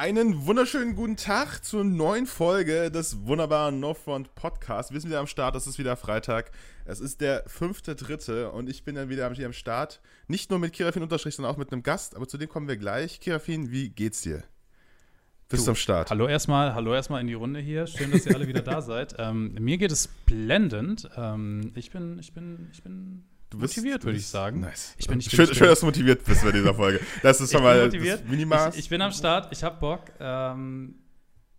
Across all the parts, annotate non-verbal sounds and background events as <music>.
Einen wunderschönen guten Tag zur neuen Folge des wunderbaren No Front Podcasts. Wir sind wieder am Start, es ist wieder Freitag. Es ist der fünfte, dritte und ich bin dann wieder hier am Start. Nicht nur mit Kirafin Unterstrich, sondern auch mit einem Gast, aber zu dem kommen wir gleich. Kirafin, wie geht's dir? Bist du am Start? Hallo erstmal, hallo erstmal in die Runde hier. Schön, dass ihr alle wieder da <laughs> seid. Ähm, mir geht es blendend. Ähm, ich bin, ich bin, ich bin Du bist, motiviert, würde ich sagen. Nice. Ich bin, ich bin, schön, ich bin, schön, dass du motiviert bist bei dieser Folge. Das ist schon mal das Minimaß. Ich, ich, bin am Start, ich hab Bock. Ähm,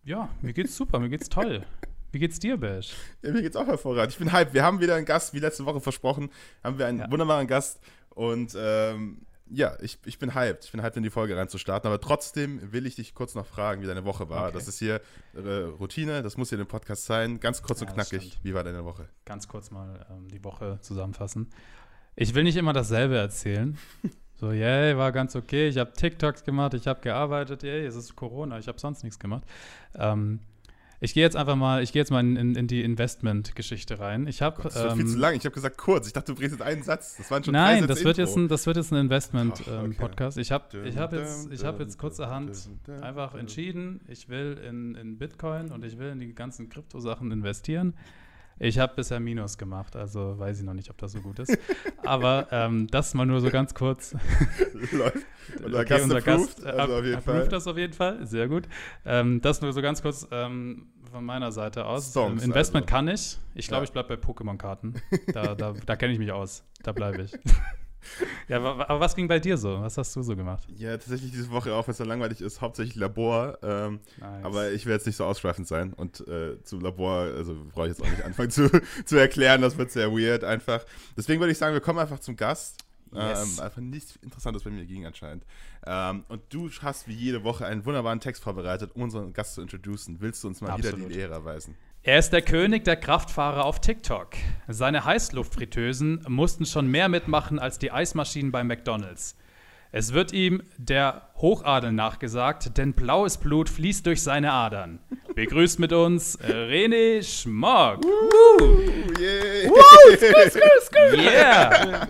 ja, mir geht's super, mir geht's toll. Wie geht's dir, Bash? Ja, mir geht's auch hervorragend. Ich bin hype. Wir haben wieder einen Gast, wie letzte Woche versprochen, haben wir einen ja. wunderbaren Gast. Und ähm, ja, ich, ich bin hyped. Ich bin hyped, in die Folge reinzustarten. Aber trotzdem will ich dich kurz noch fragen, wie deine Woche war. Okay. Das ist hier äh, Routine, das muss hier im Podcast sein. Ganz kurz ja, und knackig. Wie war deine Woche? Ganz kurz mal ähm, die Woche zusammenfassen. Ich will nicht immer dasselbe erzählen. <laughs> So, yay, war ganz okay. Ich habe TikToks gemacht, ich habe gearbeitet, yay, es ist Corona, ich habe sonst nichts gemacht. Ähm, ich gehe jetzt einfach mal, ich gehe jetzt mal in, in, in die Investment-Geschichte rein. Ich habe. Das ähm, viel zu lang. Ich habe gesagt kurz. Ich dachte, du bringst jetzt einen Satz. Das waren schon Nein, das wird, jetzt ein, das wird jetzt ein Investment-Podcast. Ähm, okay. ich habe ich hab jetzt, ich hab jetzt kurzerhand einfach entschieden, ich will in, in Bitcoin und ich will in die ganzen Kryptosachen investieren. Ich habe bisher Minus gemacht, also weiß ich noch nicht, ob das so gut ist. Aber ähm, das mal nur so ganz kurz. <laughs> Läuft. <laughs> Unser okay, Gast unser Gast äh, also auf jeden Fall. das auf jeden Fall, sehr gut. Ähm, das nur so ganz kurz ähm, von meiner Seite aus. Songs, ähm, Investment also. kann ich. Ich glaube, ja. ich bleibe bei Pokémon-Karten. Da, da, da kenne ich mich aus. Da bleibe ich. <laughs> <laughs> Ja, aber was ging bei dir so? Was hast du so gemacht? Ja, tatsächlich diese Woche auch, wenn es so langweilig ist, hauptsächlich Labor. Ähm, nice. Aber ich werde jetzt nicht so ausschweifend sein. Und äh, zu Labor, also brauche ich jetzt auch nicht anfangen zu, <laughs> zu erklären, das wird sehr weird einfach. Deswegen würde ich sagen, wir kommen einfach zum Gast. Yes. Ähm, einfach nichts Interessantes bei mir ging anscheinend. Ähm, und du hast wie jede Woche einen wunderbaren Text vorbereitet, um unseren Gast zu introducen. Willst du uns mal Absolut. wieder die Lehre erweisen? Er ist der König der Kraftfahrer auf TikTok. Seine Heißluftfritteusen mussten schon mehr mitmachen als die Eismaschinen bei McDonald's. Es wird ihm der Hochadel nachgesagt, denn blaues Blut fließt durch seine Adern. Begrüßt mit uns René Schmock. Woo, yeah. Woo, skü, skü, skü. Yeah.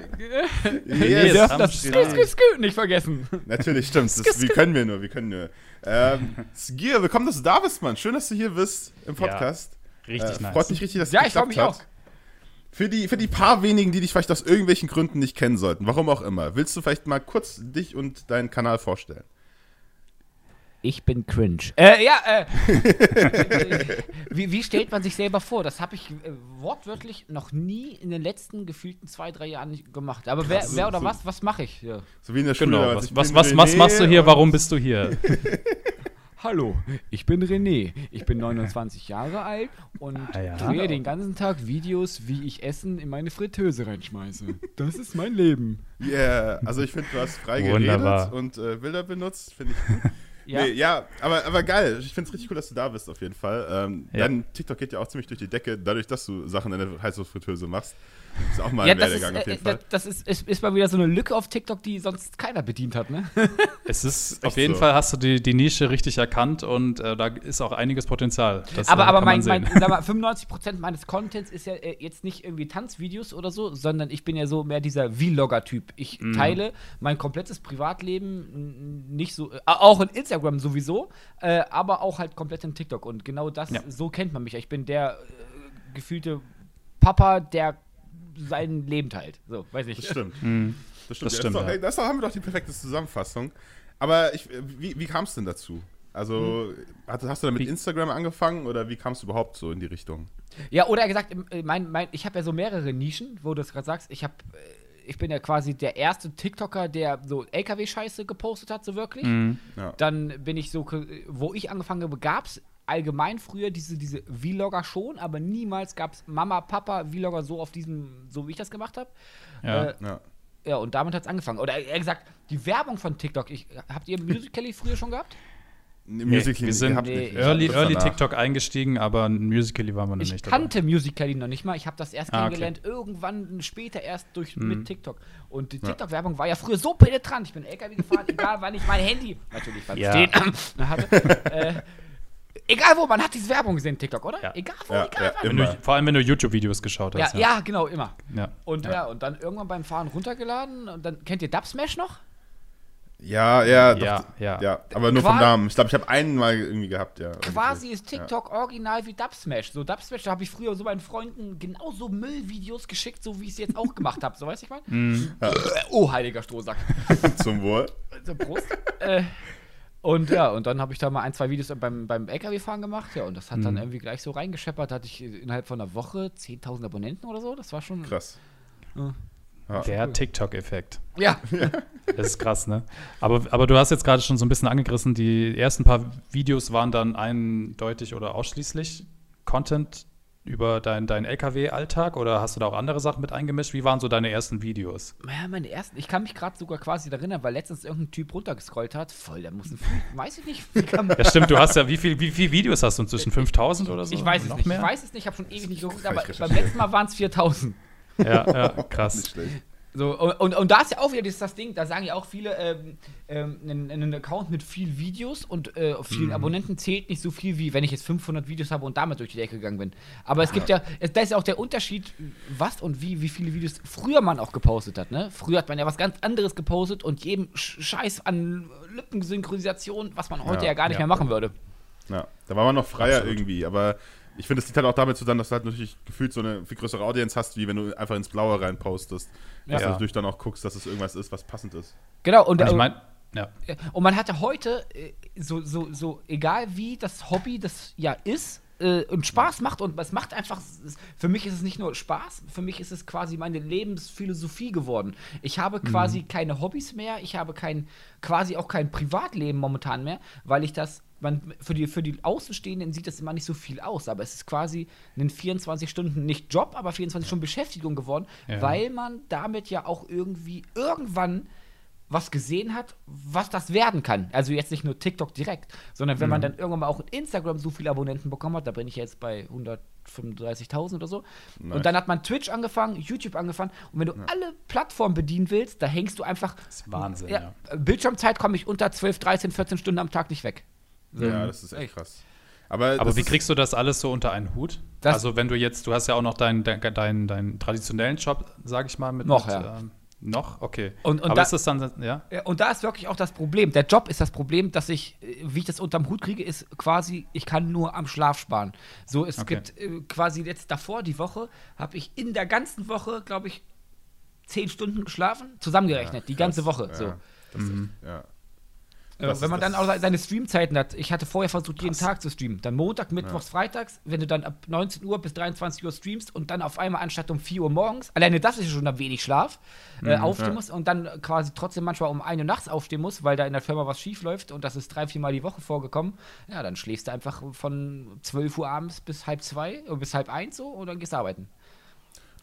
yes, yes das skü, skü, skü nicht vergessen. Natürlich, stimmt. Das, wie können wir nur, wie können wir. Ähm, Skir, willkommen, dass du da bist, Mann. Schön, dass du hier bist im Podcast. Ja. Richtig äh, nice. Freut mich richtig, dass es ja, geklappt ich mich hat. Auch. Für die, für die paar wenigen, die dich vielleicht aus irgendwelchen Gründen nicht kennen sollten, warum auch immer, willst du vielleicht mal kurz dich und deinen Kanal vorstellen? Ich bin cringe. Äh, ja, äh. <laughs> wie, wie, stellt man sich selber vor? Das habe ich äh, wortwörtlich noch nie in den letzten gefühlten zwei, drei Jahren gemacht. Aber wer, wer oder so, was, was mache ich? Ja. So wie in der Schule. Genau, was, was, was, was machst du hier? Warum bist du hier? <laughs> Hallo, ich bin René. Ich bin 29 Jahre alt und ah, ja. drehe den ganzen Tag Videos, wie ich Essen in meine Fritteuse reinschmeiße. Das ist mein Leben. Ja, yeah. also ich finde, du hast frei geredet und äh, Bilder benutzt, finde ich gut. Ja, nee, ja aber, aber geil. Ich finde es richtig cool, dass du da bist, auf jeden Fall. Ähm, ja. Dein TikTok geht ja auch ziemlich durch die Decke, dadurch, dass du Sachen in der Heißluftfritteuse machst. Das ist auch mal ja, ein Werdegang ist, auf jeden äh, Fall. Das ist, ist, ist, mal wieder so eine Lücke auf TikTok, die sonst keiner bedient hat, ne? <laughs> Es ist, auf jeden so. Fall hast du die, die Nische richtig erkannt und äh, da ist auch einiges Potenzial. Das, aber äh, aber mein, mein sag mal, <laughs> 95% meines Contents ist ja äh, jetzt nicht irgendwie Tanzvideos oder so, sondern ich bin ja so mehr dieser Vlogger-Typ. Ich mhm. teile mein komplettes Privatleben nicht so, äh, auch in Instagram sowieso, äh, aber auch halt komplett in TikTok. Und genau das, ja. so kennt man mich. Ich bin der gefühlte Papa, der sein Leben teilt. So, weiß ich. Das stimmt. Mhm. Das stimmt. Das, stimmt, ja, das, doch, das haben wir doch die perfekte Zusammenfassung. Aber ich, wie, wie kam es denn dazu? Also, mhm. hast, hast, du dann mit Instagram angefangen oder wie kamst du überhaupt so in die Richtung? Ja, oder gesagt, äh, mein, mein, ich habe ja so mehrere Nischen, wo du es gerade sagst. Ich habe äh, ich bin ja quasi der erste TikToker, der so LKW-Scheiße gepostet hat, so wirklich. Mhm. Ja. Dann bin ich so, wo ich angefangen habe, gab es allgemein früher diese, diese Vlogger schon, aber niemals gab es Mama, Papa, Vlogger so auf diesem, so wie ich das gemacht habe. Ja, äh, ja. ja. und damit hat es angefangen. Oder eher gesagt, die Werbung von TikTok. Ich, habt ihr Musical.ly früher schon gehabt? Musical.ly wir sind nee, early, early TikTok eingestiegen, aber Musical.ly waren wir noch ich nicht. Ich kannte Musical.ly noch nicht mal. Ich habe das erst ah, kennengelernt, okay. irgendwann später erst durch mhm. mit TikTok. Und die TikTok-Werbung war ja früher so penetrant. Ich bin LKW gefahren, <laughs> egal wann ich mein Handy natürlich beim ja. Stehen <clears throat> hatte. <laughs> äh, Egal wo, man hat diese Werbung gesehen, TikTok, oder? Ja. Egal wo, ja, egal ja, du, Vor allem, wenn du YouTube-Videos geschaut hast. Ja, ja, genau, immer. Und ja. und dann irgendwann beim Fahren runtergeladen und dann kennt ihr Dubsmash noch? Ja, ja, doch, ja, ja. ja. Aber nur Qua vom Namen. Ich glaube, ich habe einen mal irgendwie gehabt, ja. Quasi ist TikTok ja. original wie Dubsmash. So Dubsmash, da habe ich früher so meinen Freunden genauso Müllvideos geschickt, so wie ich es jetzt auch gemacht habe. So, weißt du, ich meine? Mm. Ja. Oh, heiliger Strohsack. <laughs> Zum Wohl. Zum Prost. äh, und ja, und dann habe ich da mal ein, zwei Videos beim, beim LKW-Fahren gemacht, ja, und das hat mhm. dann irgendwie gleich so reingescheppert. Da hatte ich innerhalb von einer Woche 10.000 Abonnenten oder so. Das war schon. Krass. Ja. Der. TikTok-Effekt. Ja. <laughs> Das ist krass, ne? Aber, aber du hast jetzt gerade schon so ein bisschen angegriffen, die ersten paar Videos waren dann eindeutig oder ausschließlich Content über deinen dein LKW-Alltag oder hast du da auch andere Sachen mit eingemischt? Wie waren so deine ersten Videos? Ja, meine ersten, ich kann mich gerade sogar quasi erinnern, weil letztens irgendein Typ runtergescrollt hat. Voll, der muss ein, <laughs> weiß ich nicht. ja, stimmt, du hast ja, wie viele wie viel Videos hast du inzwischen? 5000 oder so? Ich weiß es nicht, mehr? ich weiß es nicht, ich habe schon ewig nicht geguckt, aber beim letzten Mal waren es 4000. Ja, ja, krass. Nicht schlecht. So, und, und, da ist ja auch wieder das, das Ding, da sagen ja auch viele, ähm, ähm, ein, ein, Account mit viel Videos und äh, vielen mhm. Abonnenten zählt nicht so viel, wie wenn ich jetzt 500 Videos habe und damit durch die Decke gegangen bin. Aber es gibt ja, es, da ist ja auch der Unterschied, was und wie, wie viele Videos früher man auch gepostet hat. Ne? Früher hat man ja was ganz anderes gepostet und jedem Scheiß an Lippensynchronisation, was man heute ja, ja gar nicht ja. mehr machen würde. Ja, da war man noch freier Absolut. irgendwie, aber ich finde, es liegt halt auch damit zusammen, dass du halt natürlich gefühlt so eine viel größere Audience hast, wie wenn du einfach ins Blaue reinpostest. Ja. Dass du natürlich dann auch guckst, dass es irgendwas ist, was passend ist. Genau, und, und ich meine, ja. Und man hatte heute, äh, so, so, so, egal wie das Hobby das ja ist, äh, und Spaß macht und es macht einfach, für mich ist es nicht nur Spaß, für mich ist es quasi meine Lebensphilosophie geworden. Ich habe quasi mhm. keine Hobbys mehr, ich habe kein, quasi auch kein Privatleben momentan mehr, weil ich das man, für, die, für die Außenstehenden sieht das immer nicht so viel aus, aber es ist quasi ein 24 Stunden, nicht Job, aber 24 Stunden Beschäftigung geworden, ja. weil man damit ja auch irgendwie irgendwann was gesehen hat, was das werden kann. Also jetzt nicht nur TikTok direkt, sondern wenn mhm. man dann irgendwann mal auch in Instagram so viele Abonnenten bekommen hat, da bin ich jetzt bei 135.000 oder so. Nice. Und dann hat man Twitch angefangen, YouTube angefangen. Und wenn du ja. alle Plattformen bedienen willst, da hängst du einfach. Das ist Wahnsinn, ja. ja. Bildschirmzeit komme ich unter 12, 13, 14 Stunden am Tag nicht weg. Ja, das ist echt krass. Aber, Aber wie kriegst du das alles so unter einen Hut? Also wenn du jetzt, du hast ja auch noch deinen dein, dein, dein traditionellen Job, sag ich mal, mit. Noch, mit, ja. Ähm, noch? Okay. Und, und Aber da, ist das dann, ja? Und da ist wirklich auch das Problem. Der Job ist das Problem, dass ich, wie ich das unterm Hut kriege, ist quasi, ich kann nur am Schlaf sparen. So, es okay. gibt äh, quasi jetzt davor, die Woche, habe ich in der ganzen Woche, glaube ich, zehn Stunden geschlafen, zusammengerechnet, ja, die ganze Woche. Ja, so. Mhm. Ist, ja. Ja, wenn man dann auch seine Streamzeiten hat, ich hatte vorher versucht, Krass. jeden Tag zu streamen. Dann Montag, Mittwochs, ja. Freitags, wenn du dann ab 19 Uhr bis 23 Uhr streamst und dann auf einmal anstatt um 4 Uhr morgens, alleine das ist schon ein wenig Schlaf, äh, mhm, aufstehen ja. musst und dann quasi trotzdem manchmal um 1 Uhr nachts aufstehen musst, weil da in der Firma was schief läuft und das ist drei, vier Mal die Woche vorgekommen, ja, dann schläfst du einfach von 12 Uhr abends bis halb zwei oder bis halb eins so und dann gehst du arbeiten.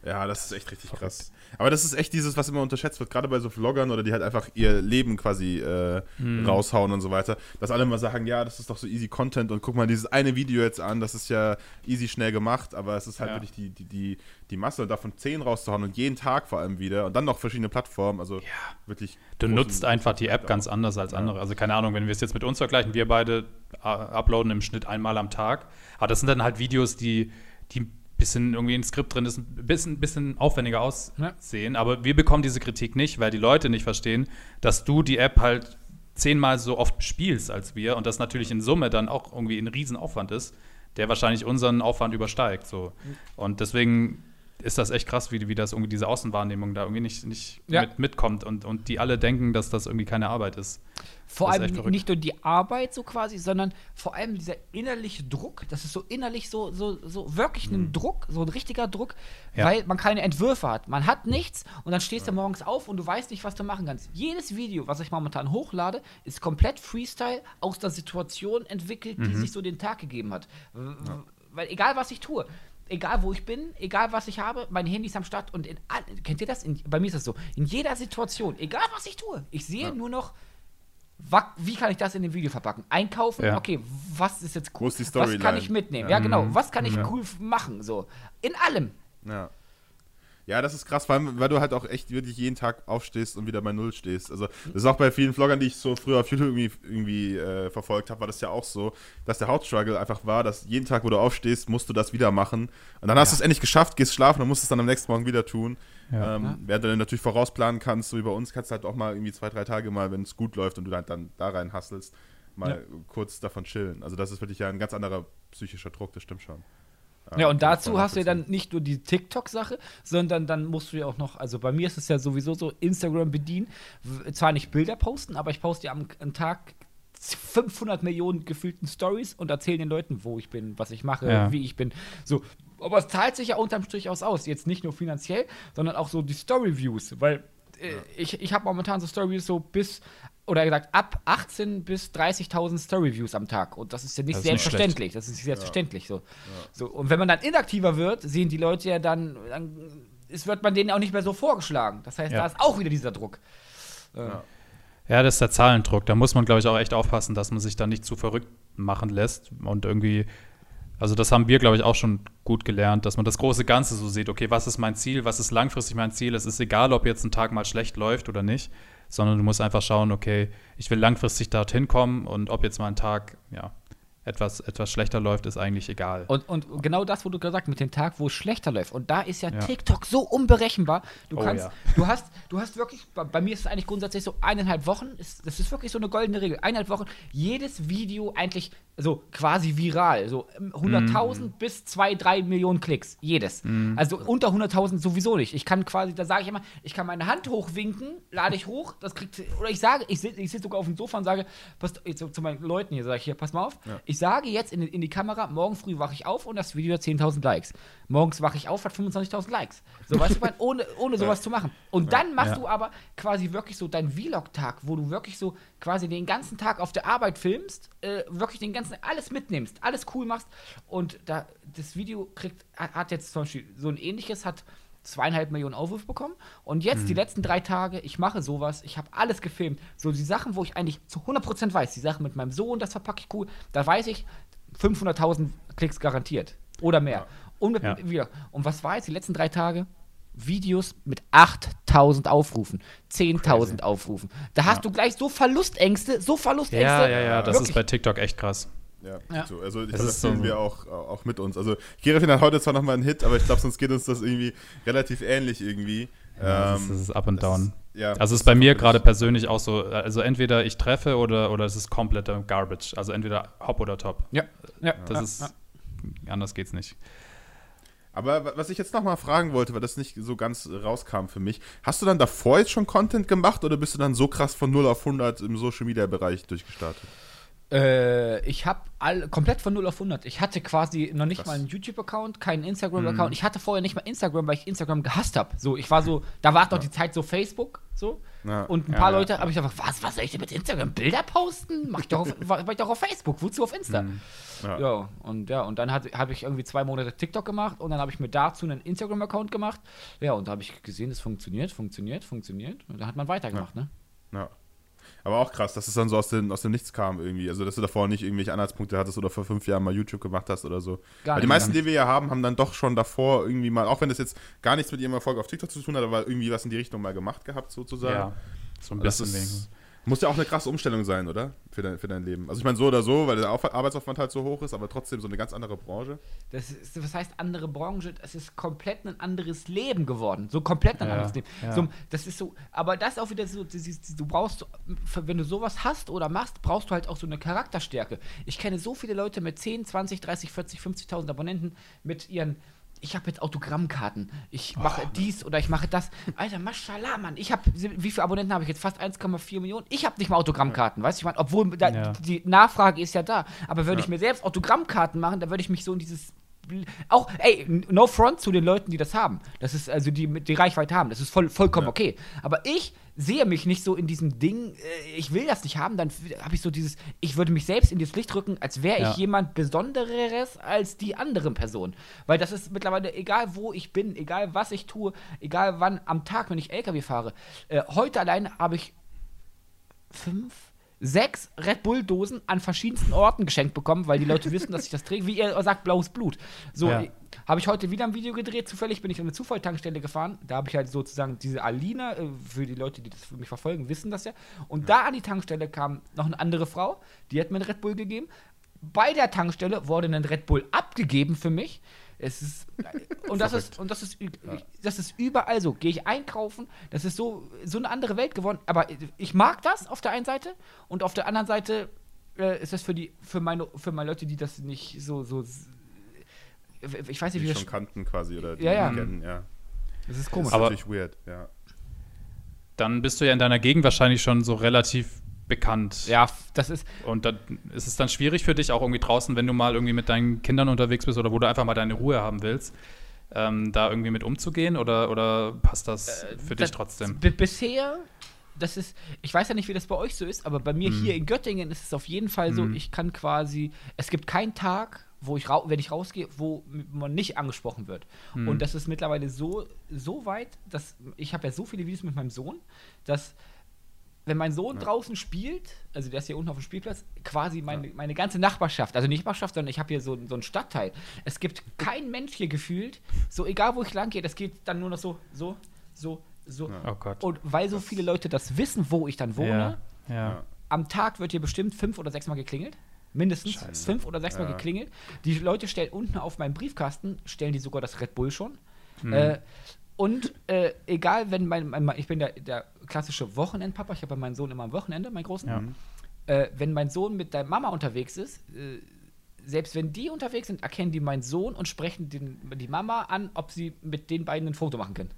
Ja, das ist echt richtig krass. Aber das ist echt dieses, was immer unterschätzt wird, gerade bei so Vloggern oder die halt einfach ihr Leben quasi äh, hm. raushauen und so weiter, dass alle mal sagen, ja, das ist doch so easy Content und guck mal dieses eine Video jetzt an, das ist ja easy schnell gemacht, aber es ist halt ja. wirklich die, die, die, die Masse und davon zehn rauszuhauen und jeden Tag vor allem wieder und dann noch verschiedene Plattformen, also ja. wirklich. Du nutzt einfach die App ganz anders als ja. andere. Also keine Ahnung, wenn wir es jetzt mit uns vergleichen, wir beide äh, uploaden im Schnitt einmal am Tag, aber das sind dann halt Videos, die die bisschen irgendwie ein Skript drin ist, ein bisschen, bisschen aufwendiger aussehen. Ja. Aber wir bekommen diese Kritik nicht, weil die Leute nicht verstehen, dass du die App halt zehnmal so oft spielst als wir und das natürlich in Summe dann auch irgendwie ein Riesenaufwand ist, der wahrscheinlich unseren Aufwand übersteigt. So. Und deswegen ist das echt krass, wie, wie das irgendwie diese Außenwahrnehmung da irgendwie nicht, nicht ja. mit, mitkommt und, und die alle denken, dass das irgendwie keine Arbeit ist. Vor allem nicht nur die Arbeit so quasi, sondern vor allem dieser innerliche Druck. Das ist so innerlich so, so, so wirklich ein mhm. Druck, so ein richtiger Druck, ja. weil man keine Entwürfe hat. Man hat nichts und dann stehst ja. du morgens auf und du weißt nicht, was du machen kannst. Jedes Video, was ich momentan hochlade, ist komplett Freestyle aus der Situation entwickelt, die mhm. sich so den Tag gegeben hat. Weil egal was ich tue, egal wo ich bin, egal was ich habe, mein Handy ist am Start und in, kennt ihr das? In, bei mir ist das so. In jeder Situation, egal was ich tue, ich sehe ja. nur noch, wie kann ich das in dem Video verpacken? Einkaufen, ja. okay, was ist jetzt cool? Ist was kann ich mitnehmen? Ja, ja genau, mhm. was kann ich cool machen? So, in allem. Ja. Ja, das ist krass, vor allem, weil du halt auch echt wirklich jeden Tag aufstehst und wieder bei Null stehst. Also, das ist auch bei vielen Vloggern, die ich so früher auf YouTube irgendwie, irgendwie äh, verfolgt habe, war das ja auch so, dass der Hauptstruggle einfach war, dass jeden Tag, wo du aufstehst, musst du das wieder machen. Und dann hast ja. du es endlich geschafft, gehst schlafen und musst es dann am nächsten Morgen wieder tun. Ja. Ähm. Während du dann natürlich vorausplanen kannst, so wie bei uns, kannst du halt auch mal irgendwie zwei, drei Tage mal, wenn es gut läuft und du halt dann da rein hasselst, mal ja. kurz davon chillen. Also das ist wirklich ja ein ganz anderer psychischer Druck, das stimmt schon. Ja, und dazu hast du ja dann nicht nur die TikTok-Sache, sondern dann musst du ja auch noch, also bei mir ist es ja sowieso so, Instagram bedienen. Zwar nicht Bilder posten, aber ich poste ja am, am Tag 500 Millionen gefühlten Stories und erzähle den Leuten, wo ich bin, was ich mache, ja. wie ich bin. So, aber es zahlt sich ja unterm Strich aus aus. Jetzt nicht nur finanziell, sondern auch so die Story-Views, weil äh, ich, ich habe momentan so Story-Views so bis oder gesagt, ab 18 bis 30.000 Story-Views am Tag. Und das ist ja nicht das selbstverständlich. Nicht das ist nicht selbstverständlich ja. so. Ja. so. Und wenn man dann inaktiver wird, sehen die Leute ja dann, dann ist, wird man denen auch nicht mehr so vorgeschlagen. Das heißt, ja. da ist auch wieder dieser Druck. Ja. ja, das ist der Zahlendruck. Da muss man, glaube ich, auch echt aufpassen, dass man sich da nicht zu verrückt machen lässt und irgendwie also das haben wir, glaube ich, auch schon gut gelernt, dass man das große Ganze so sieht, okay, was ist mein Ziel, was ist langfristig mein Ziel? Es ist egal, ob jetzt ein Tag mal schlecht läuft oder nicht sondern du musst einfach schauen, okay, ich will langfristig dorthin kommen und ob jetzt mal ein Tag, ja, etwas, etwas schlechter läuft, ist eigentlich egal. Und, und genau das, wo du gesagt hast, mit dem Tag, wo es schlechter läuft. Und da ist ja, ja. TikTok so unberechenbar. Du oh, kannst, ja. du hast, du hast wirklich, bei, bei, mir ist es eigentlich grundsätzlich so eineinhalb Wochen, ist, das ist wirklich so eine goldene Regel. Eineinhalb Wochen, jedes Video eigentlich so quasi viral. So 100.000 mm. bis 2, 3 Millionen Klicks. Jedes. Mm. Also unter 100.000 sowieso nicht. Ich kann quasi, da sage ich immer, ich kann meine Hand hochwinken, lade ich hoch, das kriegt, oder ich sage, ich sitze ich sitz sogar auf dem Sofa und sage, pass, zu, zu meinen Leuten hier, sage ich hier, pass mal auf, ja. ich sage jetzt in, in die Kamera, morgen früh wache ich auf und das Video hat 10.000 Likes. Morgens wache ich auf, hat 25.000 Likes. So, weißt du, <laughs> ohne, ohne sowas ja. zu machen. Und dann machst ja. du aber quasi wirklich so deinen Vlog-Tag, wo du wirklich so quasi den ganzen Tag auf der Arbeit filmst, äh, wirklich den ganzen, alles mitnimmst, alles cool machst. Und da, das Video kriegt, hat jetzt zum Beispiel so ein ähnliches, hat zweieinhalb Millionen Aufrufe bekommen. Und jetzt mhm. die letzten drei Tage, ich mache sowas, ich habe alles gefilmt. So die Sachen, wo ich eigentlich zu 100% weiß, die Sachen mit meinem Sohn, das verpacke ich cool, da weiß ich, 500.000 Klicks garantiert. Oder mehr. Ja. Und, mit, ja. und was war jetzt die letzten drei Tage? Videos mit 8000 Aufrufen, 10.000 Aufrufen. Da hast ja. du gleich so Verlustängste, so Verlustängste. Ja, ja, ja, das Wirklich. ist bei TikTok echt krass. Ja, ja. So. also ich das, das so wir auch, auch mit uns. Also Gerafin hat heute zwar nochmal einen Hit, aber ich glaube, sonst geht uns das irgendwie relativ ähnlich irgendwie. Ja, ähm, das, ist, up and down. Ist, ja, also es ist bei mir gerade persönlich auch so, also entweder ich treffe oder, oder es ist kompletter Garbage. Also entweder Hop oder Top. Ja, ja. Das ja, ist, anders geht's nicht. Aber was ich jetzt nochmal fragen wollte, weil das nicht so ganz rauskam für mich, hast du dann davor jetzt schon Content gemacht oder bist du dann so krass von 0 auf 100 im Social Media Bereich durchgestartet? Äh, ich habe komplett von 0 auf 100. Ich hatte quasi noch nicht Krass. mal einen YouTube-Account, keinen Instagram-Account. Mhm. Ich hatte vorher nicht mal Instagram, weil ich Instagram gehasst habe. So, ich war so, da war doch ja. die Zeit so Facebook, so. Ja. Und ein paar ja, Leute habe ich gesagt, was, was soll ich denn mit Instagram? Bilder posten? Mach ich doch auf, <laughs> mach ich doch auf Facebook, wozu auf Insta? Mhm. Ja. und ja, und dann habe ich irgendwie zwei Monate TikTok gemacht und dann habe ich mir dazu einen Instagram-Account gemacht. Ja, und da habe ich gesehen, es funktioniert, funktioniert, funktioniert. Und dann hat man weitergemacht, ne? Ja. Aber auch krass, dass es dann so aus dem, aus dem Nichts kam irgendwie. Also, dass du davor nicht irgendwelche Anhaltspunkte hattest oder vor fünf Jahren mal YouTube gemacht hast oder so. Gar Weil die meisten, die wir ja haben, haben dann doch schon davor irgendwie mal, auch wenn das jetzt gar nichts mit ihrem Erfolg auf TikTok zu tun hat, aber irgendwie was in die Richtung mal gemacht gehabt, sozusagen. Ja, so ein bisschen. Ist, muss ja auch eine krasse Umstellung sein, oder? Für dein, für dein Leben. Also ich meine so oder so, weil der Arbeitsaufwand halt so hoch ist, aber trotzdem so eine ganz andere Branche. Das ist, was heißt andere Branche? Es ist komplett ein anderes Leben geworden. So komplett ein ja, anderes Leben. Ja. So, das ist so, aber das ist auch wieder so, du brauchst, wenn du sowas hast oder machst, brauchst du halt auch so eine Charakterstärke. Ich kenne so viele Leute mit 10, 20, 30, 40, 50.000 Abonnenten mit ihren ich habe jetzt Autogrammkarten. Ich mache oh, dies oder ich mache das. Alter, mashallah, Mann. Ich habe, wie viele Abonnenten habe ich jetzt? Fast 1,4 Millionen. Ich habe nicht mal Autogrammkarten, weißt du? Ich meine, obwohl da, ja. die Nachfrage ist ja da. Aber würde ja. ich mir selbst Autogrammkarten machen, dann würde ich mich so in dieses auch, ey, no front zu den Leuten, die das haben. Das ist, also die die Reichweite haben. Das ist voll, vollkommen ja. okay. Aber ich sehe mich nicht so in diesem Ding, äh, ich will das nicht haben, dann habe ich so dieses, ich würde mich selbst in das Licht rücken, als wäre ja. ich jemand Besondereres als die anderen Personen. Weil das ist mittlerweile, egal wo ich bin, egal was ich tue, egal wann am Tag, wenn ich LKW fahre. Äh, heute allein habe ich fünf sechs Red Bull-Dosen an verschiedensten Orten geschenkt bekommen, weil die Leute wissen, dass ich das träge. Wie ihr sagt, blaues Blut. So, ja. Habe ich heute wieder ein Video gedreht. Zufällig bin ich an eine Zufalltankstelle gefahren. Da habe ich halt sozusagen diese Alina, äh, für die Leute, die das für mich verfolgen, wissen das ja. Und ja. da an die Tankstelle kam noch eine andere Frau, die hat mir einen Red Bull gegeben. Bei der Tankstelle wurde ein Red Bull abgegeben für mich. Es ist und das ist und das ist das ist überall so. Gehe ich einkaufen, das ist so so eine andere Welt geworden. Aber ich mag das auf der einen Seite und auf der anderen Seite äh, ist das für die für meine für meine Leute, die das nicht so so ich weiß nicht, die wie schon kannten quasi oder die ja, ja. kennen, ja. Das ist komisch. Das ist natürlich weird, ja. Dann bist du ja in deiner Gegend wahrscheinlich schon so relativ bekannt. Ja, das ist. Und dann ist es dann schwierig für dich, auch irgendwie draußen, wenn du mal irgendwie mit deinen Kindern unterwegs bist oder wo du einfach mal deine Ruhe haben willst, ähm, da irgendwie mit umzugehen oder, oder passt das äh, für dich trotzdem? Bisher, das ist, ich weiß ja nicht, wie das bei euch so ist, aber bei mir hm. hier in Göttingen ist es auf jeden Fall so, hm. ich kann quasi, es gibt keinen Tag, wo ich wenn ich rausgehe, wo man nicht angesprochen wird. Hm. Und das ist mittlerweile so, so weit, dass ich habe ja so viele Videos mit meinem Sohn, dass wenn mein Sohn ja. draußen spielt, also der ist hier unten auf dem Spielplatz, quasi meine, ja. meine ganze Nachbarschaft, also nicht Nachbarschaft, sondern ich habe hier so, so einen Stadtteil. Es gibt kein Mensch hier gefühlt, so egal wo ich lang gehe, das geht dann nur noch so, so, so, so. Ja. Oh Gott. Und weil so viele Leute das wissen, wo ich dann wohne, am Tag wird hier bestimmt fünf oder sechs Mal geklingelt. Mindestens Scheiße. fünf oder sechs Mal geklingelt. Die Leute stellen unten auf meinem Briefkasten, stellen die sogar das Red Bull schon. Mhm. Äh, und äh, egal, wenn mein, mein, ich bin der, der klassische Wochenendpapa, ich habe meinen Sohn immer am Wochenende, meinen Großen. Ja. Äh, wenn mein Sohn mit der Mama unterwegs ist, äh, selbst wenn die unterwegs sind, erkennen die meinen Sohn und sprechen den, die Mama an, ob sie mit den beiden ein Foto machen können.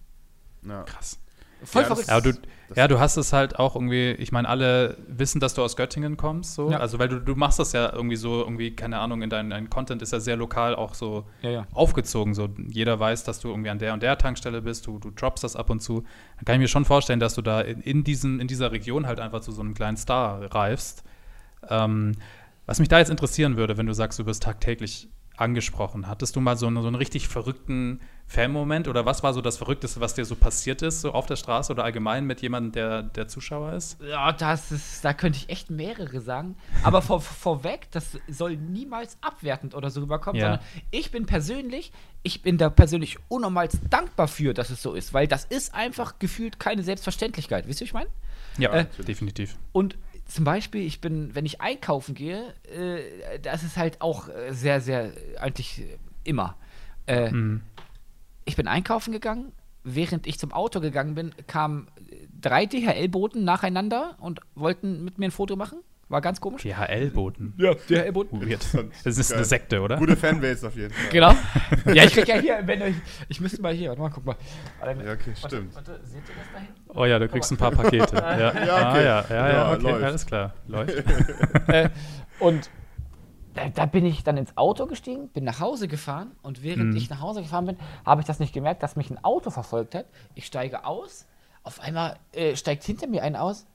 Ja. Krass. Voll ja, verrückt. Ja du, ja, du hast es halt auch irgendwie, ich meine, alle wissen, dass du aus Göttingen kommst, so. Ja. Also, weil du, du machst das ja irgendwie so, irgendwie, keine Ahnung, in deinem dein Content ist ja sehr lokal auch so ja, ja. aufgezogen. So, jeder weiß, dass du irgendwie an der und der Tankstelle bist, du, du droppst das ab und zu. Dann kann ich mir schon vorstellen, dass du da in, in, diesen, in dieser Region halt einfach zu so einem kleinen Star reifst. Ähm, was mich da jetzt interessieren würde, wenn du sagst, du wirst tagtäglich angesprochen. Hattest du mal so einen, so einen richtig verrückten Fan-Moment oder was war so das Verrückteste, was dir so passiert ist, so auf der Straße oder allgemein mit jemandem, der, der Zuschauer ist? Ja, das ist, da könnte ich echt mehrere sagen. Aber vor, vorweg, das soll niemals abwertend oder so rüberkommen, ja. sondern ich bin persönlich, ich bin da persönlich unnormal dankbar für, dass es so ist, weil das ist einfach gefühlt keine Selbstverständlichkeit. Wisst ihr, was ich meine? Ja, äh, definitiv. Und zum Beispiel, ich bin, wenn ich einkaufen gehe, äh, das ist halt auch äh, sehr, sehr, eigentlich immer. Äh, mhm. Ich bin einkaufen gegangen, während ich zum Auto gegangen bin, kamen drei DHL-Boten nacheinander und wollten mit mir ein Foto machen. War ganz komisch. DHL-Boten. Ja, DHL-Boten. Das ist eine Sekte, oder? Gute Fanbase auf jeden Fall. Genau. <laughs> Ja, ich krieg ja hier, wenn euch, ich müsste mal hier, warte mal, guck mal. Ja, okay, warte, stimmt. Warte, seht ihr das da hinten? Oh ja, du kriegst ein paar Pakete. <laughs> ja, ja, okay. ah, ja, ja, ja, okay, läuft. alles klar. Läuft. <laughs> äh, und da, da, bin ich dann ins Auto gestiegen, bin nach Hause gefahren und während mhm. ich nach Hause gefahren bin, habe ich das nicht gemerkt, dass mich ein Auto verfolgt hat. Ich steige aus, auf einmal äh, steigt hinter mir ein aus,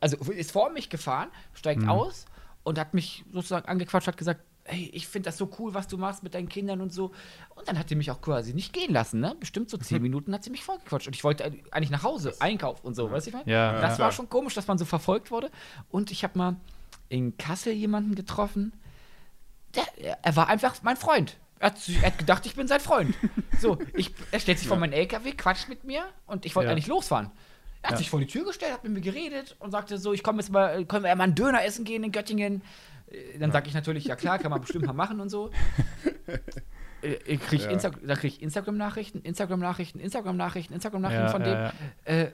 also ist vor mich gefahren, steigt mhm. aus und hat mich sozusagen angequatscht, hat gesagt, hey, ich finde das so cool, was du machst mit deinen Kindern und so. Und dann hat sie mich auch quasi nicht gehen lassen, ne? Bestimmt so <laughs> zehn Minuten hat sie mich vollgequatscht. Und ich wollte eigentlich nach Hause, Einkauf und so, ja. weißt du, ich meine? Ja, das ja. war schon komisch, dass man so verfolgt wurde. Und ich habe mal in Kassel jemanden getroffen, der, er war einfach mein Freund. Er hat, er hat gedacht, ich bin sein Freund. So, ich, er stellt sich ja. vor meinen LKW, quatscht mit mir und ich wollte eigentlich losfahren. Er hat ja. sich vor die Tür gestellt, hat mit mir geredet und sagte so, ich komme jetzt mal, können wir mal einen Döner essen gehen in Göttingen? Äh, dann sage ich natürlich, ja klar, kann man bestimmt mal machen und so. <laughs> Äh, ich krieg ja. Insta da kriege ich Instagram-Nachrichten, Instagram-Nachrichten, Instagram-Nachrichten, Instagram-Nachrichten ja, von dem. Äh,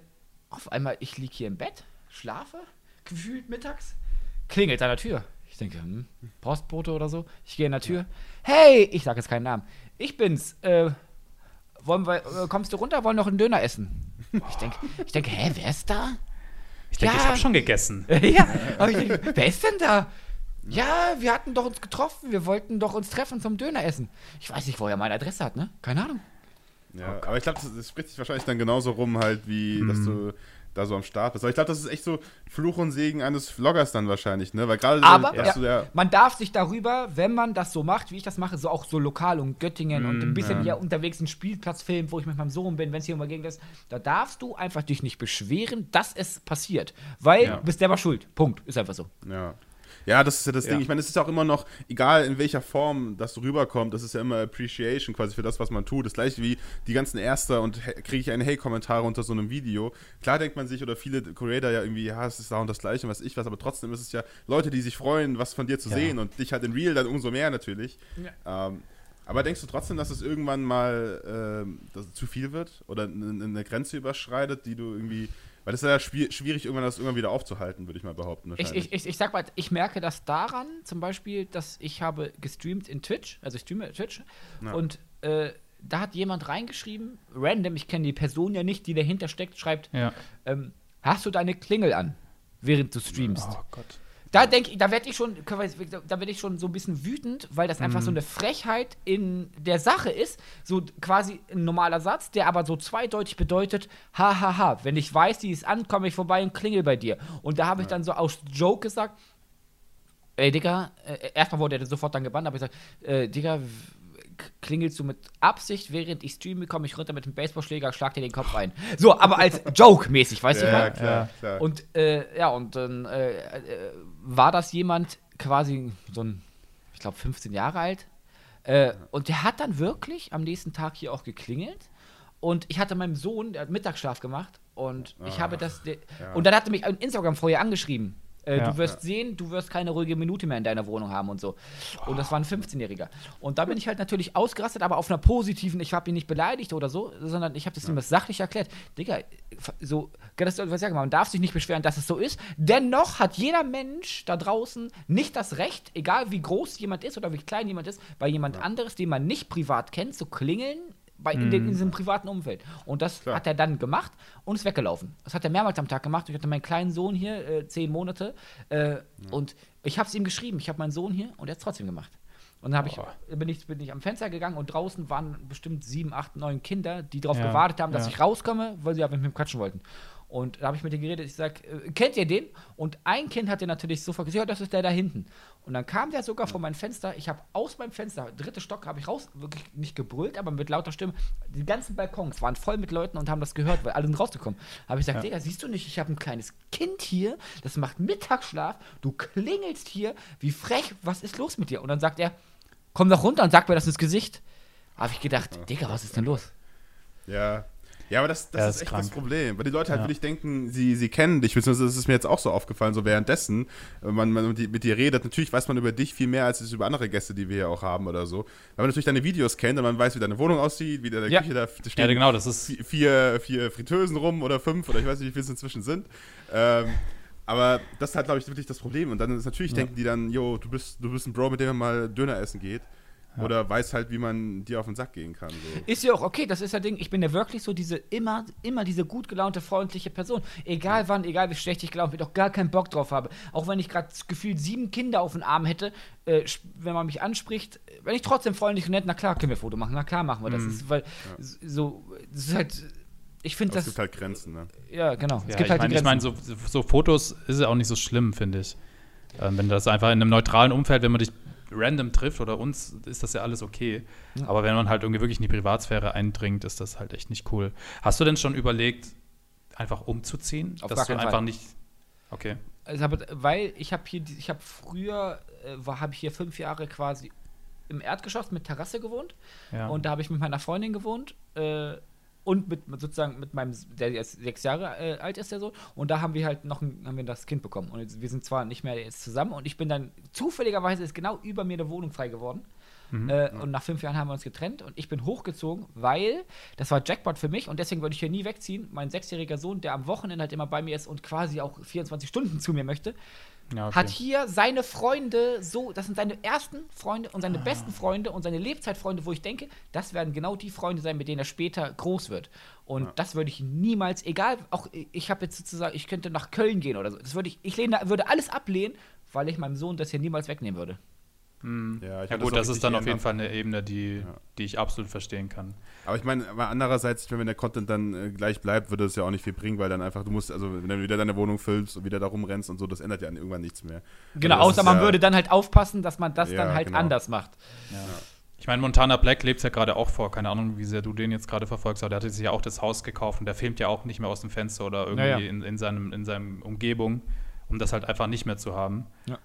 auf einmal, ich liege hier im Bett, schlafe, gefühlt mittags, klingelt an der Tür. Ich denke, hm, Postbote oder so. Ich gehe in der Tür. Hey, ich sage jetzt keinen Namen. Ich bin's. Äh, wollen wir, äh, kommst du runter, wollen noch einen Döner essen? Ich denke, ich denk, hä, wer ist da? Ich denke, ja. ich habe schon gegessen. <laughs> ja, aber ich denk, wer ist denn da? Ja, wir hatten doch uns getroffen, wir wollten doch uns treffen zum Döner essen. Ich weiß nicht, wo er meine Adresse hat, ne? Keine Ahnung. Ja, oh aber ich glaube, das, das, spricht sich wahrscheinlich dann genauso rum, halt, wie, hm. dass du da so am Start bist. Aber ich glaube, das ist echt so Fluch und Segen eines Vloggers dann wahrscheinlich, ne? Weil gerade Aber ja. ja. man darf sich darüber, wenn man das so macht, wie ich das mache, so auch so lokal um Göttingen mm, und ein bisschen ja. hier unterwegs einen Spielplatz filmen, wo ich mit meinem Sohn bin, wenn es hier immer gegen ist, da darfst du einfach dich nicht beschweren, dass es passiert. Weil ja. du bist selber schuld. Punkt. Ist einfach so. Ja. Ja, das ist ja das ja. Ding. Ich meine, es ist auch immer noch, egal in welcher Form das rüberkommt, das ist ja immer Appreciation quasi für das, was man tut. Das gleiche wie die ganzen Erster und kriege ich einen Hey-Kommentar unter so einem Video. Klar denkt man sich, oder viele Creator ja irgendwie, ja, es ist da und das Gleiche und was ich was, aber trotzdem ist es ja Leute, die sich freuen, was von dir zu ja. sehen und dich halt in Real dann umso mehr natürlich. Ja. Ähm, aber denkst du trotzdem, dass es irgendwann mal äh, zu viel wird oder eine Grenze überschreitet, die du irgendwie weil es ist ja schwierig, irgendwann das irgendwann wieder aufzuhalten, würde ich mal behaupten. Ich, ich, ich, ich, sag mal, ich merke das daran, zum Beispiel, dass ich habe gestreamt in Twitch, also ich streame Twitch, ja. und äh, da hat jemand reingeschrieben, random, ich kenne die Person ja nicht, die dahinter steckt, schreibt, ja. ähm, hast du deine Klingel an, während du streamst? Oh Gott. Da denke ich, da werde ich schon, da werde ich schon so ein bisschen wütend, weil das einfach mhm. so eine Frechheit in der Sache ist. So quasi ein normaler Satz, der aber so zweideutig bedeutet, hahaha, ha, ha. wenn ich weiß, die ist an, komme ich vorbei und klingel bei dir. Und da habe ich dann so aus Joke gesagt, ey Digga, äh, erstmal wurde er sofort dann gebannt, aber ich sag, äh, Digga, klingelst du mit Absicht, während ich streame, komme ich runter mit dem Baseballschläger, schlag dir den Kopf ein. So, aber als <laughs> Joke-mäßig, weißt ja, du? Ja, klar, klar. Und äh, ja, und dann äh, äh, war das jemand quasi so ein, ich glaube, 15 Jahre alt. Äh, und der hat dann wirklich am nächsten Tag hier auch geklingelt. Und ich hatte meinem Sohn, der hat Mittagsschlaf gemacht. Und ich habe das. ja. Und dann hat er mich auf Instagram vorher angeschrieben. Äh, ja, du wirst ja. sehen, du wirst keine ruhige Minute mehr in deiner Wohnung haben und so. Und das war ein 15-Jähriger. Und da bin ich halt natürlich ausgerastet, aber auf einer positiven, ich habe ihn nicht beleidigt oder so, sondern ich habe das ja. ihm sachlich erklärt. Digga, so, das, was sagen, man darf sich nicht beschweren, dass es so ist. Dennoch hat jeder Mensch da draußen nicht das Recht, egal wie groß jemand ist oder wie klein jemand ist, bei jemand anderes, den man nicht privat kennt, zu klingeln bei, in, den, in, diesem privaten Umfeld. Und das Klar. hat er dann gemacht und ist weggelaufen. Das hat er mehrmals am Tag gemacht. Ich hatte meinen kleinen Sohn hier, äh, zehn Monate, äh, ja. und ich habe es ihm geschrieben. Ich habe meinen Sohn hier und er hat es trotzdem gemacht. Und dann ich, bin, ich, bin ich am Fenster gegangen und draußen waren bestimmt sieben, acht, neun Kinder, die darauf ja. gewartet haben, dass ja. ich rauskomme, weil sie aber mit mir quatschen wollten. Und da habe ich mit denen geredet, ich sage, äh, kennt ihr den? Und ein Kind hat den natürlich sofort gesagt, ja, das ist der da hinten. Und dann kam der sogar vor mein Fenster, ich habe aus meinem Fenster, dritte Stock, habe ich raus, wirklich nicht gebrüllt, aber mit lauter Stimme, die ganzen Balkons waren voll mit Leuten und haben das gehört, weil alle sind rausgekommen. Habe ich gesagt, ja. Digga, siehst du nicht, ich habe ein kleines Kind hier, das macht Mittagsschlaf, du klingelst hier, wie frech, was ist los mit dir? Und dann sagt er, komm doch runter und sag mir das ins Gesicht. Habe ich gedacht, Digga, was ist denn los? Ja, ja, aber das, das ist, ist, echt das Problem. Weil die Leute halt ja. wirklich denken, sie, sie kennen dich. Beziehungsweise das ist mir jetzt auch so aufgefallen, so währenddessen, wenn man, man mit dir redet. Natürlich weiß man über dich viel mehr als über andere Gäste, die wir hier auch haben oder so. Weil man natürlich deine Videos kennt und man weiß, wie deine Wohnung aussieht, wie deine ja. Küche da steht. Ja, genau, das ist. Vier, vier Fritteusen rum oder fünf oder ich weiß nicht, wie viele es inzwischen sind. Ähm, aber das ist halt, glaube ich, wirklich das Problem. Und dann ist natürlich, ja. denken die dann, jo, du bist, du bist ein Bro, mit dem man mal Döner essen geht. Ja. Oder weiß halt, wie man dir auf den Sack gehen kann. So. Ist ja auch okay, das ist ja Ding. Ich bin ja wirklich so diese immer, immer diese gut gelaunte, freundliche Person. Egal ja. wann, egal wie schlecht ich gelaunt bin, auch gar keinen Bock drauf habe. Auch wenn ich gerade gefühlt sieben Kinder auf den Arm hätte, äh, wenn man mich anspricht, wenn ich trotzdem freundlich und nett, na klar können wir Foto machen, na klar machen wir das. Mhm. Ist, weil ja. so, das ist halt. Ich finde das. Es gibt halt Grenzen, ne? Ja, genau. es gibt halt mein, Ich meine, so, so, Fotos ist ja auch nicht so schlimm, finde ich. Ähm, wenn das einfach in einem neutralen Umfeld, wenn man dich random trifft oder uns, ist das ja alles okay. Ja. Aber wenn man halt irgendwie wirklich in die Privatsphäre eindringt, ist das halt echt nicht cool. Hast du denn schon überlegt, einfach umzuziehen? Auf dass du einfach Fall. nicht. Okay. Also, weil ich habe hier, ich habe früher, äh, habe ich hier fünf Jahre quasi im Erdgeschoss mit Terrasse gewohnt. Ja. Und da habe ich mit meiner Freundin gewohnt. Äh, und mit, sozusagen mit meinem, der jetzt sechs Jahre äh, alt ist, der so. Und da haben wir halt noch ein, haben wir das Kind bekommen. Und jetzt, wir sind zwar nicht mehr jetzt zusammen und ich bin dann zufälligerweise ist genau über mir eine Wohnung frei geworden. Mhm, äh, ja. Und nach fünf Jahren haben wir uns getrennt und ich bin hochgezogen, weil das war Jackpot für mich und deswegen würde ich hier nie wegziehen. Mein sechsjähriger Sohn, der am Wochenende halt immer bei mir ist und quasi auch 24 Stunden zu mir möchte, ja, okay. hat hier seine Freunde so, das sind seine ersten Freunde und seine ah. besten Freunde und seine Lebzeitfreunde, wo ich denke, das werden genau die Freunde sein, mit denen er später groß wird. Und ja. das würde ich niemals, egal, auch ich habe jetzt sozusagen, ich könnte nach Köln gehen oder so. Das würde ich, ich lehne, würde alles ablehnen, weil ich meinem Sohn das hier niemals wegnehmen würde. Hm. Ja, ja gut, das, das ist dann auf jeden Fall eine Ebene, die, ja. die ich absolut verstehen kann. Aber ich meine, andererseits, wenn der Content dann äh, gleich bleibt, würde es ja auch nicht viel bringen, weil dann einfach, du musst, also wenn du wieder deine Wohnung füllst und wieder da rumrennst und so, das ändert ja irgendwann nichts mehr. Genau, also außer man ja, würde dann halt aufpassen, dass man das dann halt genau. anders macht. Ich meine, Montana Black lebt ja gerade auch vor, keine Ahnung, wie sehr du den jetzt gerade verfolgst, aber der hatte sich ja auch das Haus gekauft und der filmt ja auch nicht mehr aus dem Fenster oder irgendwie in, in, seinem, in seinem Umgebung, um das halt einfach nicht mehr zu haben. Ja.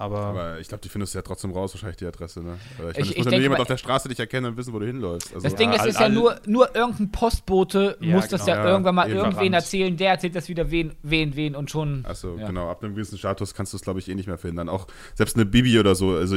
Aber, aber ich glaube, die findest du ja trotzdem raus, wahrscheinlich die Adresse. Ne? Ich, ich, ich muss nur jemand auf der Straße dich erkennen und wissen, wo du hinläufst. Also, das Ding ist, ist ja nur, nur irgendein Postbote ja, muss genau. das ja, ja irgendwann mal irgendwen erzählen, der erzählt das wieder wen, wen, wen und schon. Achso, ja. genau. Ab einem gewissen Status kannst du es, glaube ich, eh nicht mehr finden. Auch selbst eine Bibi oder so, also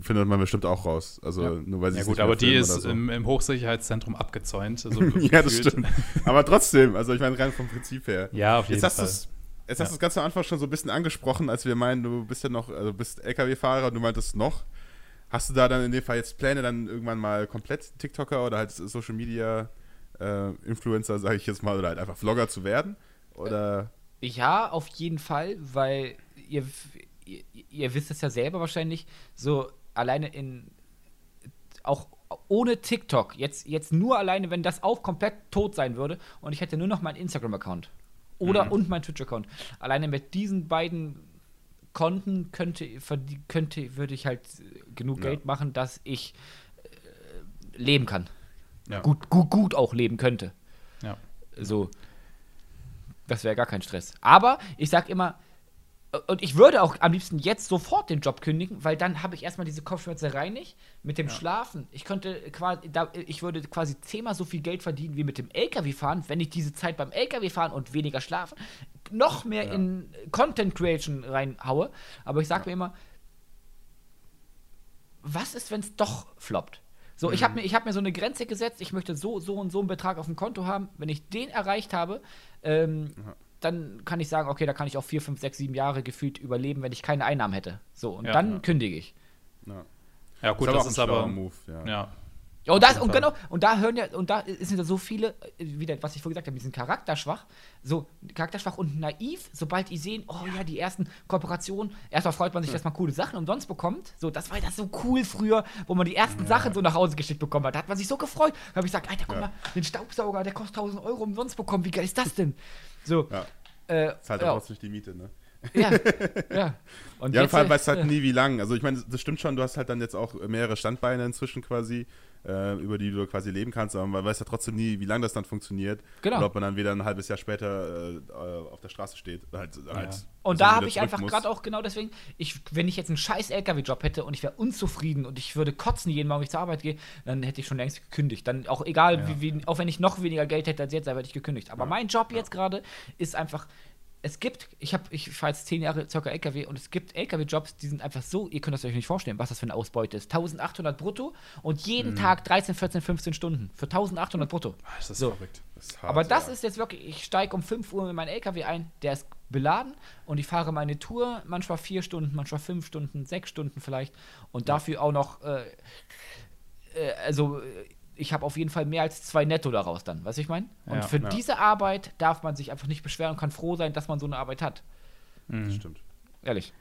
findet man bestimmt auch raus. Also nur weil sie Ja gut, aber die ist so. im, im, Hochsicherheitszentrum abgezäunt. So <laughs> ja, das stimmt. aber trotzdem, also ich meine rein vom Prinzip her. Ja, auf jeden Jetzt Fall. Jetzt hast du es ganz am Anfang schon so ein bisschen angesprochen, als wir meinen, du bist ja noch, also bist LKW-Fahrer und du meintest noch. Hast du da dann in dem Fall jetzt Pläne, dann irgendwann mal komplett TikToker oder halt Social Media äh, Influencer, sage ich jetzt mal, oder halt einfach Vlogger zu werden? Oder? Ja, auf jeden Fall, weil ihr, ihr, ihr wisst es ja selber wahrscheinlich, so alleine in auch ohne TikTok, jetzt, jetzt nur alleine, wenn das auch komplett tot sein würde und ich hätte nur noch meinen Instagram-Account oder mhm. und mein Twitch-Account. Alleine mit diesen beiden Konten könnte, könnte würde ich halt genug ja. Geld machen, dass ich äh, leben kann. Ja. Gut, gut, gut auch leben könnte. Ja. So. Das wäre gar kein Stress. Aber ich sag immer, und ich würde auch am liebsten jetzt sofort den Job kündigen, weil dann habe ich erstmal diese Kopfschmerzerei nicht. Mit dem ja. Schlafen. Ich könnte quasi, ich würde quasi zehnmal so viel Geld verdienen wie mit dem LKW-Fahren, wenn ich diese Zeit beim LKW-Fahren und weniger schlafen noch mehr ja. in Content Creation reinhaue. Aber ich sage ja. mir immer, was ist, wenn es doch floppt? So, mhm. ich habe mir, hab mir so eine Grenze gesetzt, ich möchte so, so und so einen Betrag auf dem Konto haben. Wenn ich den erreicht habe, ähm, dann kann ich sagen, okay, da kann ich auch vier, fünf, sechs, sieben Jahre gefühlt überleben, wenn ich keine Einnahmen hätte. So, und ja, dann ja. kündige ich. Ja. ja gut, das, das ist aber. Move, ja. ja. und, das, und genau, und da hören ja, und da sind ja so viele, wieder, was ich vorhin gesagt habe, die sind charakterschwach, so charakterschwach und naiv, sobald die sehen, oh ja, die ersten Kooperationen, erstmal freut man sich, dass man coole Sachen umsonst bekommt. So, das war das so cool früher, wo man die ersten ja. Sachen so nach Hause geschickt bekommen hat. Da hat man sich so gefreut. Da habe ich gesagt, Alter, guck ja. mal, den Staubsauger, der kostet 1000 Euro umsonst bekommen, wie geil ist das denn? So. Ja. Äh, Zahlt ja. auch nicht die Miete, ne? Ja, <laughs> ja. Und ja, vor allem <laughs> weißt du halt ja. nie, wie lang. Also ich meine, das stimmt schon, du hast halt dann jetzt auch mehrere Standbeine inzwischen quasi, äh, über die du quasi leben kannst, aber man weiß ja trotzdem nie, wie lange das dann funktioniert. Genau. Oder ob man dann wieder ein halbes Jahr später äh, auf der Straße steht. Halt, ja. halt und da habe ich einfach gerade auch genau deswegen, ich, wenn ich jetzt einen scheiß LKW-Job hätte und ich wäre unzufrieden und ich würde kotzen jeden Morgen, wenn ich zur Arbeit gehe, dann hätte ich schon längst gekündigt. Dann auch egal, ja. wie, wie, auch wenn ich noch weniger Geld hätte als jetzt, dann hätte ich gekündigt. Aber mein Job jetzt gerade ist einfach es gibt, ich habe, ich fahre jetzt zehn Jahre circa LKW und es gibt LKW-Jobs, die sind einfach so, ihr könnt das euch nicht vorstellen, was das für eine Ausbeute ist. 1800 brutto und jeden mhm. Tag 13, 14, 15 Stunden für 1800 brutto. Ah, das ist so. verrückt. Das ist hart, Aber das ja. ist jetzt wirklich, ich steige um 5 Uhr in meinen LKW ein, der ist beladen und ich fahre meine Tour, manchmal vier Stunden, manchmal fünf Stunden, sechs Stunden vielleicht und dafür auch noch, äh, äh, also ich habe auf jeden Fall mehr als zwei Netto daraus dann, weißt du, ich meine? Und ja, für ja. diese Arbeit darf man sich einfach nicht beschweren und kann froh sein, dass man so eine Arbeit hat. Mhm. Das stimmt. Ehrlich.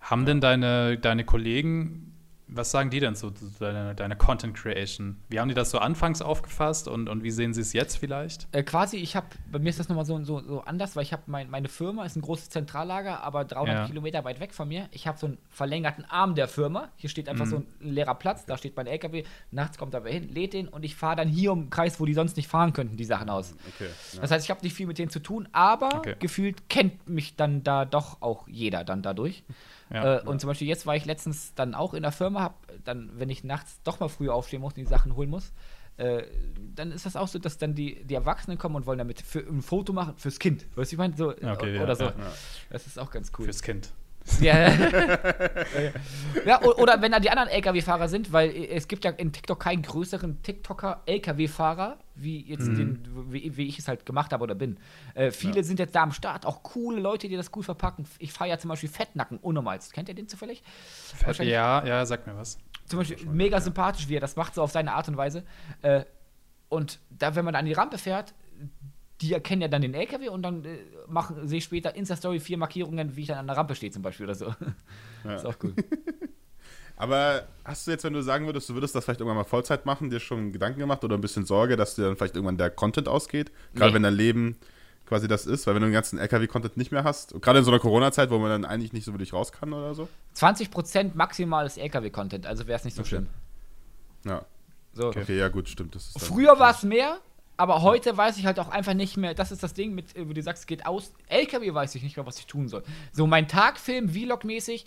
Haben ja. denn deine, deine Kollegen was sagen die denn zu deiner, deiner Content Creation? Wie haben die das so anfangs aufgefasst und, und wie sehen sie es jetzt vielleicht? Äh, quasi, ich habe, bei mir ist das nochmal so, so, so anders, weil ich habe, mein, meine Firma ist ein großes Zentrallager, aber 300 ja. Kilometer weit weg von mir. Ich habe so einen verlängerten Arm der Firma. Hier steht einfach mhm. so ein leerer Platz, da steht mein LKW. Nachts kommt er hin, lädt den und ich fahre dann hier um den Kreis, wo die sonst nicht fahren könnten, die Sachen aus. Okay, ja. Das heißt, ich habe nicht viel mit denen zu tun, aber okay. gefühlt kennt mich dann da doch auch jeder dann dadurch. Ja, äh, und zum Beispiel jetzt war ich letztens dann auch in der Firma, hab dann, wenn ich nachts doch mal früh aufstehen muss und die Sachen holen muss, äh, dann ist das auch so, dass dann die, die Erwachsenen kommen und wollen damit für, ein Foto machen fürs Kind. Weißt du, ich meine? So, okay, oder ja, so. Ja. Das ist auch ganz cool. Fürs Kind. Ja. <laughs> ja, oder wenn da die anderen LKW-Fahrer sind, weil es gibt ja in TikTok keinen größeren TikToker LKW-Fahrer, wie jetzt mhm. den, wie, wie, ich es halt gemacht habe oder bin. Äh, viele ja. sind jetzt da am Start, auch coole Leute, die das cool verpacken. Ich fahre ja zum Beispiel Fettnacken unnormal. Kennt ihr den zufällig? Fett, ja, ja, sag mir was. Zum Beispiel mega sympathisch, wie er das macht, so auf seine Art und Weise. Äh, und da, wenn man an die Rampe fährt, die erkennen ja dann den LKW und dann äh, machen, sehe ich später Insta-Story vier Markierungen, wie ich dann an der Rampe stehe zum Beispiel oder so. Ja. ist auch cool. <laughs> Aber hast du jetzt, wenn du sagen würdest, du würdest das vielleicht irgendwann mal Vollzeit machen, dir schon Gedanken gemacht oder ein bisschen Sorge, dass dir dann vielleicht irgendwann der Content ausgeht? Gerade nee. wenn dein Leben quasi das ist, weil wenn du den ganzen LKW-Content nicht mehr hast, gerade in so einer Corona-Zeit, wo man dann eigentlich nicht so wirklich raus kann oder so? 20% maximales LKW-Content, also wäre es nicht so okay. schlimm. Ja. So. Okay. okay, ja gut, stimmt. Früher war es mehr, aber heute ja. weiß ich halt auch einfach nicht mehr, das ist das Ding, mit, wo du sagst, es geht aus. LKW weiß ich nicht mehr, was ich tun soll. So, mein Tagfilm, Vlog-mäßig,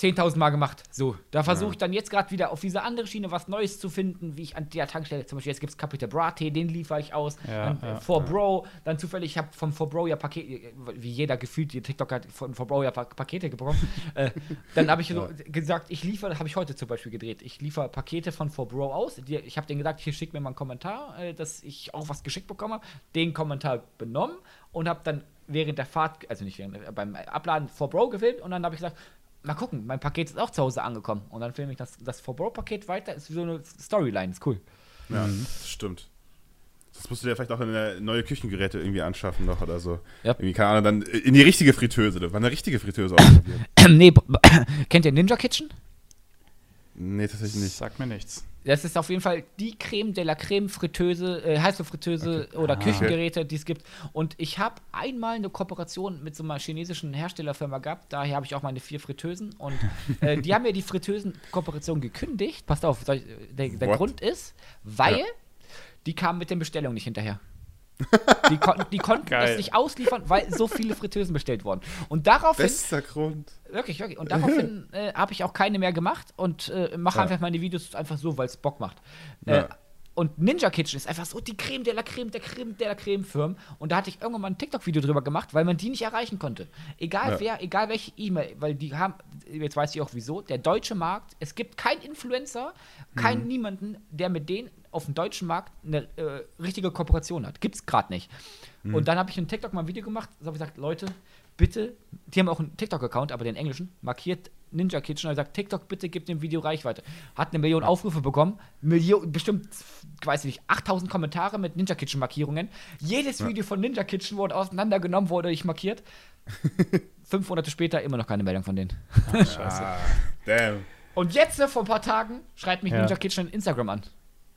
10.000 Mal gemacht. So, da versuche ich dann jetzt gerade wieder auf diese andere Schiene was Neues zu finden, wie ich an der Tankstelle, zum Beispiel jetzt gibt es Capital Bratte, den liefere ich aus. Ja, dann ja, äh, For Bro, dann zufällig, ich habe vom For Bro ja Pakete, wie jeder gefühlt, die TikTok hat von For Bro ja pa Pakete bekommen. <laughs> äh, dann habe ich so gesagt, ich liefere, habe ich heute zum Beispiel gedreht, ich liefere Pakete von For Bro aus. Die, ich habe denen gesagt, hier schick mir mal einen Kommentar, äh, dass ich auch was geschickt bekomme. Den Kommentar benommen und habe dann während der Fahrt, also nicht während, äh, beim Abladen For Bro gefilmt und dann habe ich gesagt, mal gucken, mein Paket ist auch zu Hause angekommen. Und dann filme ich das, das For Bro-Paket weiter. Ist wie so eine Storyline, ist cool. Ja, mhm. das stimmt. Das musst du dir vielleicht auch eine neue Küchengeräte irgendwie anschaffen noch oder so. Ja. Irgendwie, keine Ahnung, dann in die richtige Fritteuse. Das war eine richtige Fritteuse ausprobieren. <clears throat> nee, <clears throat> kennt ihr Ninja Kitchen? Nee, tatsächlich nicht. Sagt mir nichts. Das ist auf jeden Fall die Creme de la Creme Fritteuse, äh, Heißluftfritteuse okay. oder ah, Küchengeräte, die es gibt. Und ich habe einmal eine Kooperation mit so einer chinesischen Herstellerfirma gehabt. Daher habe ich auch meine vier Fritteusen. Und äh, <laughs> die haben mir die Fritteusen-Kooperation gekündigt. Passt auf, der, der Grund ist, weil ja. die kamen mit den Bestellungen nicht hinterher. Die, kon die konnten Geil. das nicht ausliefern, weil so viele Fritteusen bestellt wurden. Und daraufhin. Bester Grund. Wirklich, wirklich. Und daraufhin <laughs> äh, habe ich auch keine mehr gemacht und äh, mache ja. einfach meine Videos einfach so, weil es Bock macht. Äh, ja. Und Ninja Kitchen ist einfach so die Creme de la Creme der Creme der la Creme Firmen. Und da hatte ich irgendwann mal ein TikTok-Video drüber gemacht, weil man die nicht erreichen konnte. Egal ja. wer, egal welche E-Mail, weil die haben, jetzt weiß ich auch wieso, der deutsche Markt, es gibt keinen Influencer, keinen mhm. niemanden, der mit denen auf dem deutschen Markt eine äh, richtige Kooperation hat. Gibt's gerade nicht. Mhm. Und dann habe ich in TikTok mal ein Video gemacht, so habe ich gesagt, Leute, bitte, die haben auch einen TikTok-Account, aber den englischen, markiert Ninja Kitchen und sagt, TikTok, bitte gib dem Video Reichweite. Hat eine Million Aufrufe bekommen, Million, bestimmt, weiß ich nicht, 8000 Kommentare mit Ninja Kitchen Markierungen. Jedes ja. Video von Ninja Kitchen wurde auseinandergenommen, wurde ich markiert. <laughs> Fünf Monate später immer noch keine Meldung von denen. Ach, scheiße. Ah, damn. Und jetzt, vor ein paar Tagen, schreibt mich ja. Ninja Kitchen in Instagram an.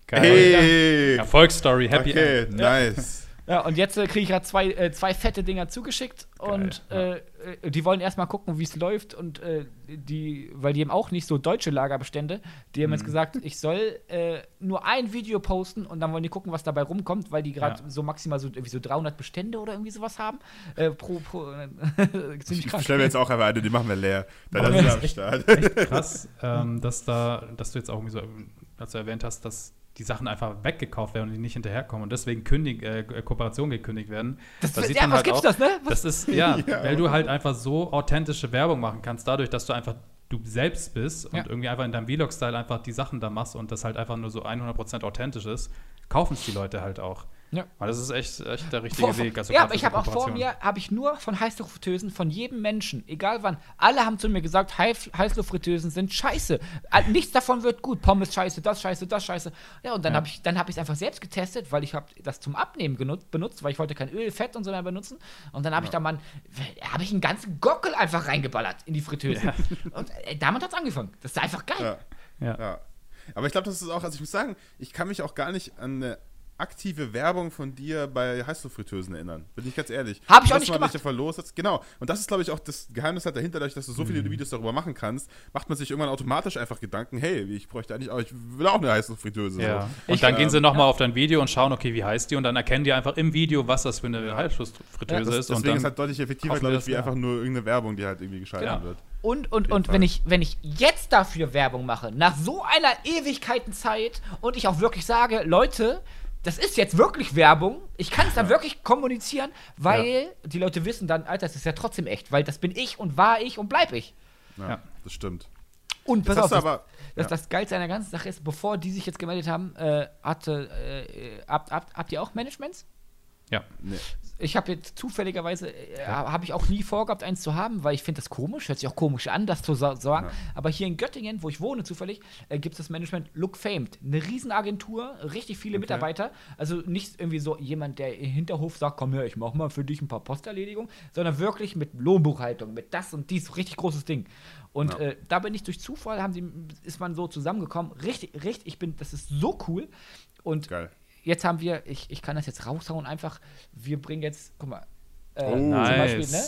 Geil. Hey. Erfolgsstory, Happy okay, End. nice. Ja, und jetzt äh, kriege ich gerade zwei, äh, zwei fette Dinger zugeschickt Geil, und ja. äh, die wollen erstmal gucken, wie es läuft und äh, die, weil die haben auch nicht so deutsche Lagerbestände, die haben mhm. jetzt gesagt, ich soll äh, nur ein Video posten und dann wollen die gucken, was dabei rumkommt, weil die gerade ja. so maximal so, irgendwie so 300 Bestände oder irgendwie sowas haben. Äh, pro, pro <laughs> ziemlich krass. Ich stelle mir jetzt auch einfach eine, die machen wir leer. Dann ist am Start. Echt krass, ähm, dass, da, dass du jetzt auch irgendwie so, als du erwähnt hast, dass die Sachen einfach weggekauft werden und die nicht hinterherkommen und deswegen Kündig, äh, Kooperationen gekündigt werden. Das, das sieht ja, man halt auch, das, ne? Was? Das ist, ja, <laughs> ja, weil du halt einfach so authentische Werbung machen kannst, dadurch, dass du einfach du selbst bist und ja. irgendwie einfach in deinem Vlog-Style einfach die Sachen da machst und das halt einfach nur so 100% authentisch ist, kaufen es die Leute halt auch. Ja. Weil das ist echt, echt der richtige vor, Weg. Also ja, aber ich habe auch vor mir, habe ich nur von Heißluftfritteusen von jedem Menschen, egal wann, alle haben zu mir gesagt, Heißluftfritteusen sind scheiße. Nichts davon wird gut. Pommes scheiße, das scheiße, das scheiße. Ja, und dann ja. habe ich es hab einfach selbst getestet, weil ich habe das zum Abnehmen genutzt, benutzt, weil ich wollte kein Öl, Fett und so mehr benutzen. Und dann habe ja. ich da mal, habe ich einen ganzen Gockel einfach reingeballert in die Fritteuse. Ja. Und äh, damit hat es angefangen. Das ist einfach geil. Ja. ja. Aber ich glaube, das ist auch, also ich muss sagen, ich kann mich auch gar nicht an eine aktive Werbung von dir bei Heißluftfritteusen erinnern. Bin ich ganz ehrlich. Habe ich auch nicht gemacht. Verlost Genau. Und das ist, glaube ich, auch das Geheimnis halt dahinter, dass du so viele mhm. Videos darüber machen kannst, macht man sich irgendwann automatisch einfach Gedanken, hey, ich bräuchte eigentlich auch, ich will auch eine Heißluftfritteuse. Ja. So. Und ich, dann ähm, gehen sie nochmal ja. auf dein Video und schauen, okay, wie heißt die? Und dann erkennen die einfach im Video, was das für eine Heißluftfritteuse ja, ist. Deswegen und dann ist halt deutlich effektiver, glaube ich, wie ja. einfach nur irgendeine Werbung, die halt irgendwie geschaltet ja. wird. Und, und, und wenn ich, wenn ich jetzt dafür Werbung mache, nach so einer Ewigkeitenzeit und ich auch wirklich sage, Leute, das ist jetzt wirklich Werbung. Ich kann es dann ja. wirklich kommunizieren, weil ja. die Leute wissen dann, Alter, das ist ja trotzdem echt, weil das bin ich und war ich und bleib ich. Ja, ja. das stimmt. Und pass auf, das, aber, das, das Geilste an der ganzen Sache ist, bevor die sich jetzt gemeldet haben, äh, hatte, äh, habt, habt, habt ihr auch Managements? Ja. Nee. Ich habe jetzt zufälligerweise, äh, habe ich auch nie vorgehabt, eins zu haben, weil ich finde das komisch, hört sich auch komisch an, das zu sagen. Ja. Aber hier in Göttingen, wo ich wohne zufällig, äh, gibt es das Management Look Famed. Eine Riesenagentur, richtig viele okay. Mitarbeiter. Also nicht irgendwie so jemand, der im Hinterhof sagt, komm her, ich mach mal für dich ein paar Posterledigungen, sondern wirklich mit Lohnbuchhaltung, mit das und dies, richtig großes Ding. Und ja. äh, da bin ich durch Zufall, haben sie, ist man so zusammengekommen. Richtig, richtig, ich bin, das ist so cool. Und Geil jetzt haben wir, ich, ich kann das jetzt raushauen, einfach, wir bringen jetzt, guck mal, äh, oh, nice. zum Beispiel, ne?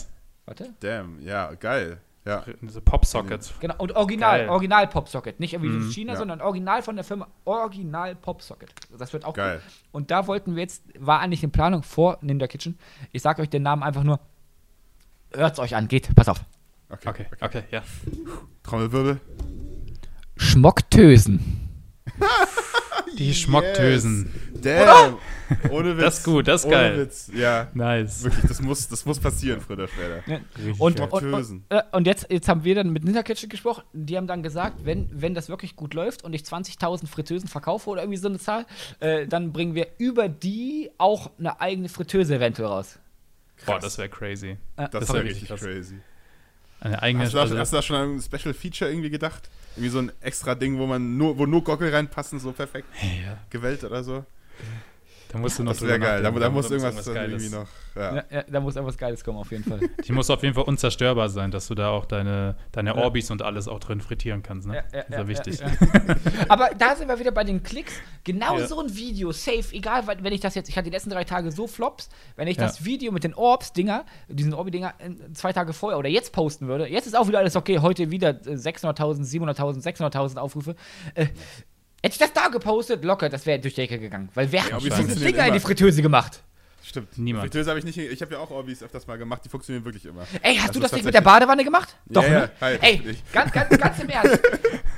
Warte. Damn, ja, geil. Ja. Diese Popsockets. Genau, und original, Geil. original Popsocket. Nicht irgendwie mhm, China, ja. sondern original von der Firma Original Popsocket. Das wird auch Geil. Cool. Und da wollten wir jetzt, war eigentlich in Planung vor Ninja Kitchen. Ich sage euch den Namen einfach nur, hört's euch an, geht, pass auf. Okay, okay, okay, okay ja. Trommelwirbel. Schmocktösen. <laughs> <laughs> Die Schmocktösen. Damn. Ohne Witz. Das ist gut, das ist geil. Ohne Witz, ja. Nice. Wirklich, das muss, das muss passieren, früher oder später. Ja. Und, und, und, äh, und, jetzt, jetzt haben wir dann mit Ninterkitchen gesprochen. Die haben dann gesagt, wenn, wenn das wirklich gut läuft und ich 20.000 Fritteusen verkaufe oder irgendwie so eine Zahl, äh, dann bringen wir über die auch eine eigene Fritteuse eventuell raus. Krass. Boah, das wäre crazy. Äh, das wäre richtig krass. crazy. Eine eigene hast, du da, also hast du da schon an ein Special Feature irgendwie gedacht? Irgendwie so ein extra Ding, wo man nur, wo nur Gockel reinpassen, so perfekt ja. gewählt oder so? Da musst du noch Das wäre geil. Da, da muss irgendwas, irgendwas irgendwie noch. Ja. Ja, da muss irgendwas Geiles kommen, auf jeden Fall. <laughs> Die muss auf jeden Fall unzerstörbar sein, dass du da auch deine, deine Orbis und alles auch drin frittieren kannst. Ne? Ja, ja, das ist ja wichtig. <laughs> Aber da sind wir wieder bei den Klicks. Genau so ein Video, safe, egal, wenn ich das jetzt, ich hatte die letzten drei Tage so Flops, wenn ich das Video mit den Orbs-Dinger, diesen Orbi-Dinger, zwei Tage vorher oder jetzt posten würde, jetzt ist auch wieder alles okay, heute wieder 600.000, 700.000, 600.000 Aufrufe. Äh, Hätte ich das da gepostet, locker, das wäre durch die Ecke gegangen. Weil wer ja, hat diese Dinger in die Fritteuse gemacht? Stimmt. Niemand. Fritteuse habe ich nicht. Ich habe ja auch Orbis öfters mal gemacht, die funktionieren wirklich immer. Ey, hast also du das nicht mit der Badewanne gemacht? Doch, ja, ne? Ja, halt Ey, ganz, ganz, ganz im Ernst. <laughs>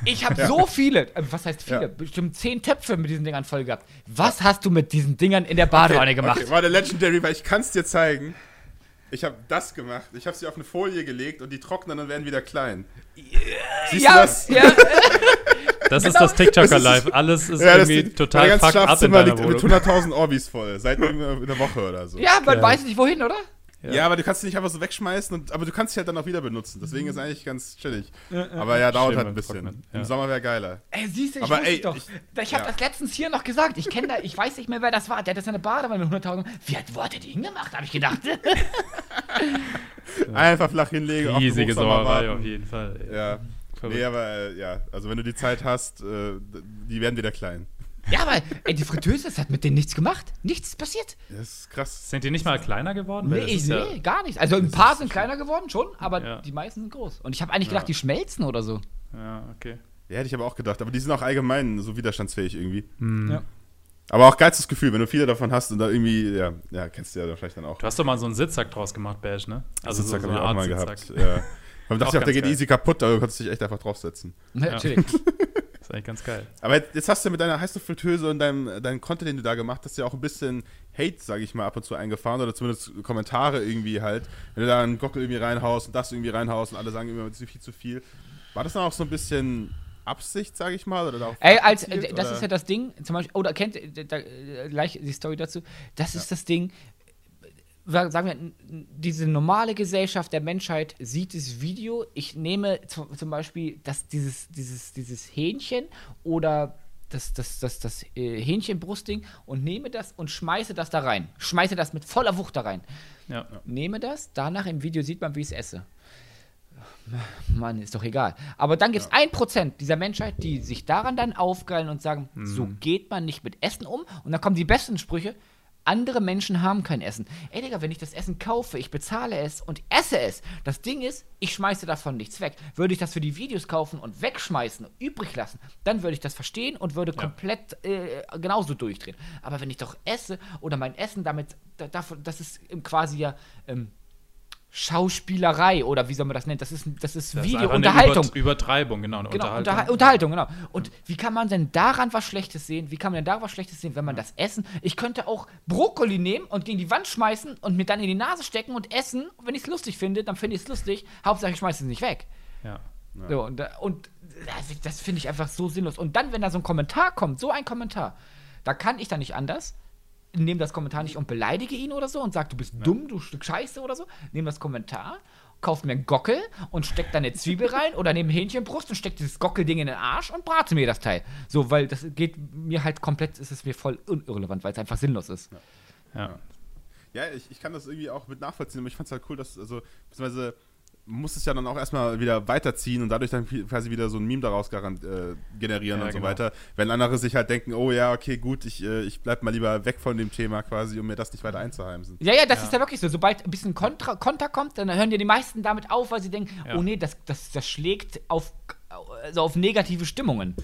Ich habe ja. so viele, äh, was heißt viele? Bestimmt zehn Töpfe mit diesen Dingern voll gehabt. Was hast du mit diesen Dingern in der Badewanne okay, gemacht? Okay, war der Legendary, weil ich kann es dir zeigen. Ich habe das gemacht. Ich habe sie auf eine Folie gelegt und die trocknen und werden wieder klein. Siehst ja, du das? Ja. <laughs> Das genau. ist das TikToker Live. Alles ist ja, irgendwie total fucked up in deiner liegt mit 100.000 Orbis voll. Seit einer Woche oder so. Ja, man ja. weiß nicht wohin, oder? Ja. ja. aber du kannst sie nicht einfach so wegschmeißen, und, aber du kannst sie halt dann auch wieder benutzen. Deswegen ist eigentlich ganz chillig. aber ja, dauert halt ein bisschen. Im Sommer wäre geiler. Ey, siehst du, ich aber, ey, doch. Ich, ich habe das letztens hier noch gesagt. Ich kenne da, ich weiß nicht mehr, wer das war. Der hat das eine Badewanne mit 100.000. Wie hat, wo hat der die hingemacht, habe ich gedacht. <laughs> einfach flach hinlegen. Riesige Sauerei auf jeden Fall. Ja. Verrückt. Nee, aber äh, ja, also wenn du die Zeit hast, äh, die werden wieder klein. Ja, aber ey, die Fritteuse, das hat mit denen nichts gemacht. Nichts ist passiert. Das ist krass. Sind die nicht mal kleiner geworden? Nee, ich, nee ja, gar nicht. Also ein paar sind kleiner geworden schon, aber ja. die meisten sind groß. Und ich habe eigentlich gedacht, die schmelzen oder so. Ja, okay. Ja, hätte ich aber auch gedacht. Aber die sind auch allgemein so widerstandsfähig irgendwie. Mhm. Ja. Aber auch geilstes Gefühl, wenn du viele davon hast und da irgendwie, ja, ja, kennst du ja vielleicht dann auch. Du hast doch mal so einen Sitzsack draus gemacht, Bash, ne? Also Sitzsack so, so habe ich auch mal gehabt. Ja. Man dachte ich auch, der geht geil. easy kaputt, aber du kannst dich echt einfach draufsetzen. Natürlich. das <laughs> ist eigentlich ganz geil. Aber jetzt hast du mit deiner heißen Fritteuse und deinem, deinem Content, den du da gemacht hast, ja auch ein bisschen Hate, sage ich mal, ab und zu eingefahren oder zumindest Kommentare irgendwie halt. Wenn du da einen Gockel irgendwie reinhaust und das irgendwie reinhaust und alle sagen immer zu viel zu viel. War das dann auch so ein bisschen Absicht, sage ich mal? Oder Ey, als, das oder? ist ja das Ding, zum Beispiel, oder kennt da, gleich die Story dazu, das ist ja. das Ding, sagen wir, diese normale Gesellschaft der Menschheit sieht das Video. Ich nehme zum Beispiel das, dieses, dieses, dieses Hähnchen oder das, das, das, das äh, Hähnchenbrustding und nehme das und schmeiße das da rein. Schmeiße das mit voller Wucht da rein. Ja. Nehme das, danach im Video sieht man, wie ich es esse. Mann, ist doch egal. Aber dann gibt es ein Prozent dieser Menschheit, die sich daran dann aufgeilen und sagen, mhm. so geht man nicht mit Essen um. Und dann kommen die besten Sprüche, andere Menschen haben kein Essen. Ey, Digga, wenn ich das Essen kaufe, ich bezahle es und esse es. Das Ding ist, ich schmeiße davon nichts weg. Würde ich das für die Videos kaufen und wegschmeißen, übrig lassen, dann würde ich das verstehen und würde ja. komplett äh, genauso durchdrehen. Aber wenn ich doch esse oder mein Essen damit, da, das ist quasi ja ähm, Schauspielerei oder wie soll man das nennen? Das ist, das ist das Video, ist Unterhaltung. Über Übertreibung, genau. genau Unterhaltung. Unterha Unterhaltung, genau. Und wie kann man denn daran was Schlechtes sehen? Wie kann man denn da was Schlechtes sehen, wenn man das essen? Ich könnte auch Brokkoli nehmen und gegen die Wand schmeißen und mir dann in die Nase stecken und essen. Und wenn ich es lustig finde, dann finde ich es lustig. Hauptsache, ich schmeiße es nicht weg. Ja. ja. So, und, und das, das finde ich einfach so sinnlos. Und dann, wenn da so ein Kommentar kommt, so ein Kommentar, da kann ich dann nicht anders nehme das Kommentar nicht und beleidige ihn oder so und sage, du bist ja. dumm, du Stück Scheiße oder so. Nehme das Kommentar, kauf mir einen Gockel und steck da eine Zwiebel rein oder nehme Hähnchenbrust und steck dieses Gockelding in den Arsch und brate mir das Teil. So, weil das geht mir halt komplett, ist es mir voll irrelevant, weil es einfach sinnlos ist. Ja. Ja, ja ich, ich kann das irgendwie auch mit nachvollziehen, aber ich fand es halt cool, dass, also, beziehungsweise muss es ja dann auch erstmal wieder weiterziehen und dadurch dann quasi wieder so ein Meme daraus garant, äh, generieren ja, und so genau. weiter. Wenn andere sich halt denken, oh ja, okay, gut, ich, äh, ich bleib mal lieber weg von dem Thema quasi, um mir das nicht weiter einzuheimsen. Ja, ja, das ja. ist ja wirklich so. Sobald ein bisschen Kontra, Konter kommt, dann hören dir die meisten damit auf, weil sie denken, ja. oh nee, das, das, das schlägt auf, also auf negative Stimmungen.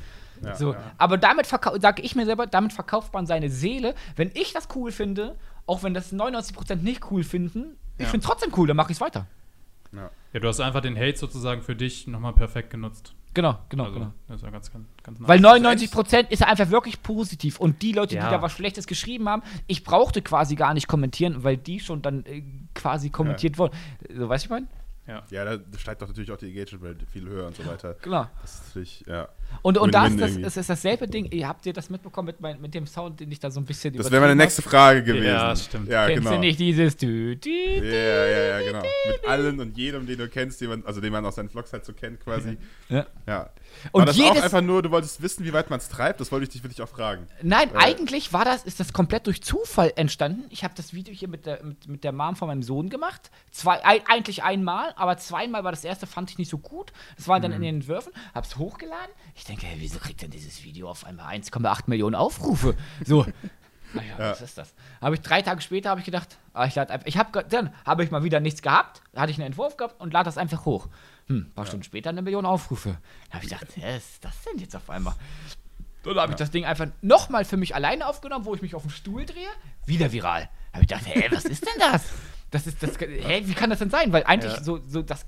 Ja, so. Aber damit sage ich mir selber, damit verkauft man seine Seele. Wenn ich das cool finde, auch wenn das 99% nicht cool finden, ich finde es trotzdem cool, dann mache ich es weiter. Ja. Ja, du hast einfach den Hate sozusagen für dich nochmal perfekt genutzt. Genau, genau, also, genau. Das ist ja ganz, ganz, ganz Weil 99 Prozent ist ja einfach wirklich positiv. Und die Leute, Ja. die da was Schlechtes geschrieben haben, ich brauchte quasi gar nicht kommentieren, weil die schon dann äh, quasi kommentiert wurden. So, weißt du, ich meine? Ja, da steigt doch natürlich auch die Engagement viel höher und so weiter. Genau. Das ist natürlich, ja. Und, und ist das, irgendwie. es ist dasselbe Ding. Ihr habt ihr das mitbekommen mit, mein, mit dem Sound, den ich da so ein bisschen Das wäre meine nächste Frage gewesen. Ja, stimmt. Ja, Kennst genau. du nicht dieses Dü, Dü, Ja, Dü? ja, ja, genau. Mit allen und jedem, den du kennst, den man, also den man aus seinen Vlogs halt so kennt quasi. Ja. Ja. Und War das auch jedes- einfach nur, du wolltest wissen, wie weit man es treibt? Das wollte ich dich wirklich auch fragen. Nein, Äh. eigentlich war das, ist das komplett durch Zufall entstanden. Ich habe das Video hier mit der, mit, mit der Mom von meinem Sohn gemacht. Zwei, ein, eigentlich einmal, aber zweimal war das erste, fand ich nicht so gut. Das war dann Mhm. in den Entwürfen, hab's hochgeladen. Ich denke, hey, wieso kriegt denn dieses Video auf einmal 1,8 Millionen Aufrufe? So. <laughs> Naja, Ja. was ist das? Habe ich drei Tage später habe ich gedacht, ah, ich lade einfach. Ich habe dann habe ich mal wieder nichts gehabt, hatte ich einen Entwurf gehabt und lade das einfach hoch. Hm, ein paar Stunden später eine Million Aufrufe. Da habe ich gedacht, was ist das denn jetzt auf einmal? Dann habe ich das Ding einfach nochmal für mich alleine aufgenommen, wo ich mich auf den Stuhl drehe. Wieder viral. Da habe ich gedacht, hä, was ist denn das? Das ist, das, hä, wie kann das denn sein? Weil eigentlich Ja. so, so das,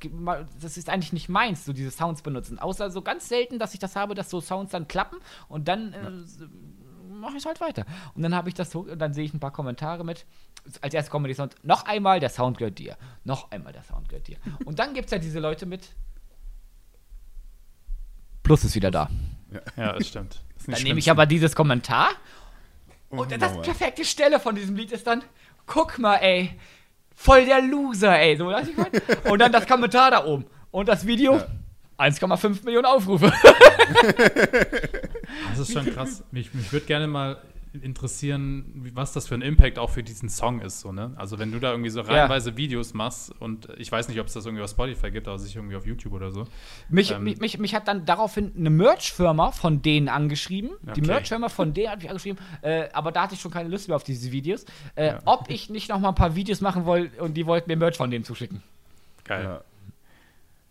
das ist eigentlich nicht meins, so diese Sounds benutzen. Außer so ganz selten, dass ich das habe, dass so Sounds dann klappen und dann äh, mache ich es halt weiter. Und dann habe ich das so, und dann sehe ich ein paar Kommentare mit. Als erstes kommt die Sound, noch einmal, der Sound gehört dir. Noch einmal, der Sound gehört dir. Und dann gibt es ja diese Leute mit. Plus ist wieder da. Ja, das stimmt. Das Dann nehme ich aber dieses Kommentar und das nochmal. perfekte Stelle von diesem Lied ist dann, guck mal, ey, voll der Loser, ey. So, ich mein? Und dann das Kommentar da oben. Und das Video, 1,5 Millionen Aufrufe. <laughs> <laughs> Das ist schon krass. Mich, mich würde gerne mal interessieren, was das für ein Impact auch für diesen Song ist. So, ne? Also wenn du da irgendwie so reihenweise Videos machst und ich weiß nicht, ob es das irgendwie auf Spotify gibt, aber sicher irgendwie auf YouTube oder so. Mich, Ähm. mich, mich, mich hat dann daraufhin eine Merch-Firma von denen angeschrieben. Die Okay. Merch-Firma von denen hat mich angeschrieben, äh, aber da hatte ich schon keine Lust mehr auf diese Videos. Äh, Ja. Ob ich nicht noch mal ein paar Videos machen wollte und die wollten mir Merch von denen zuschicken. Geil. Ja.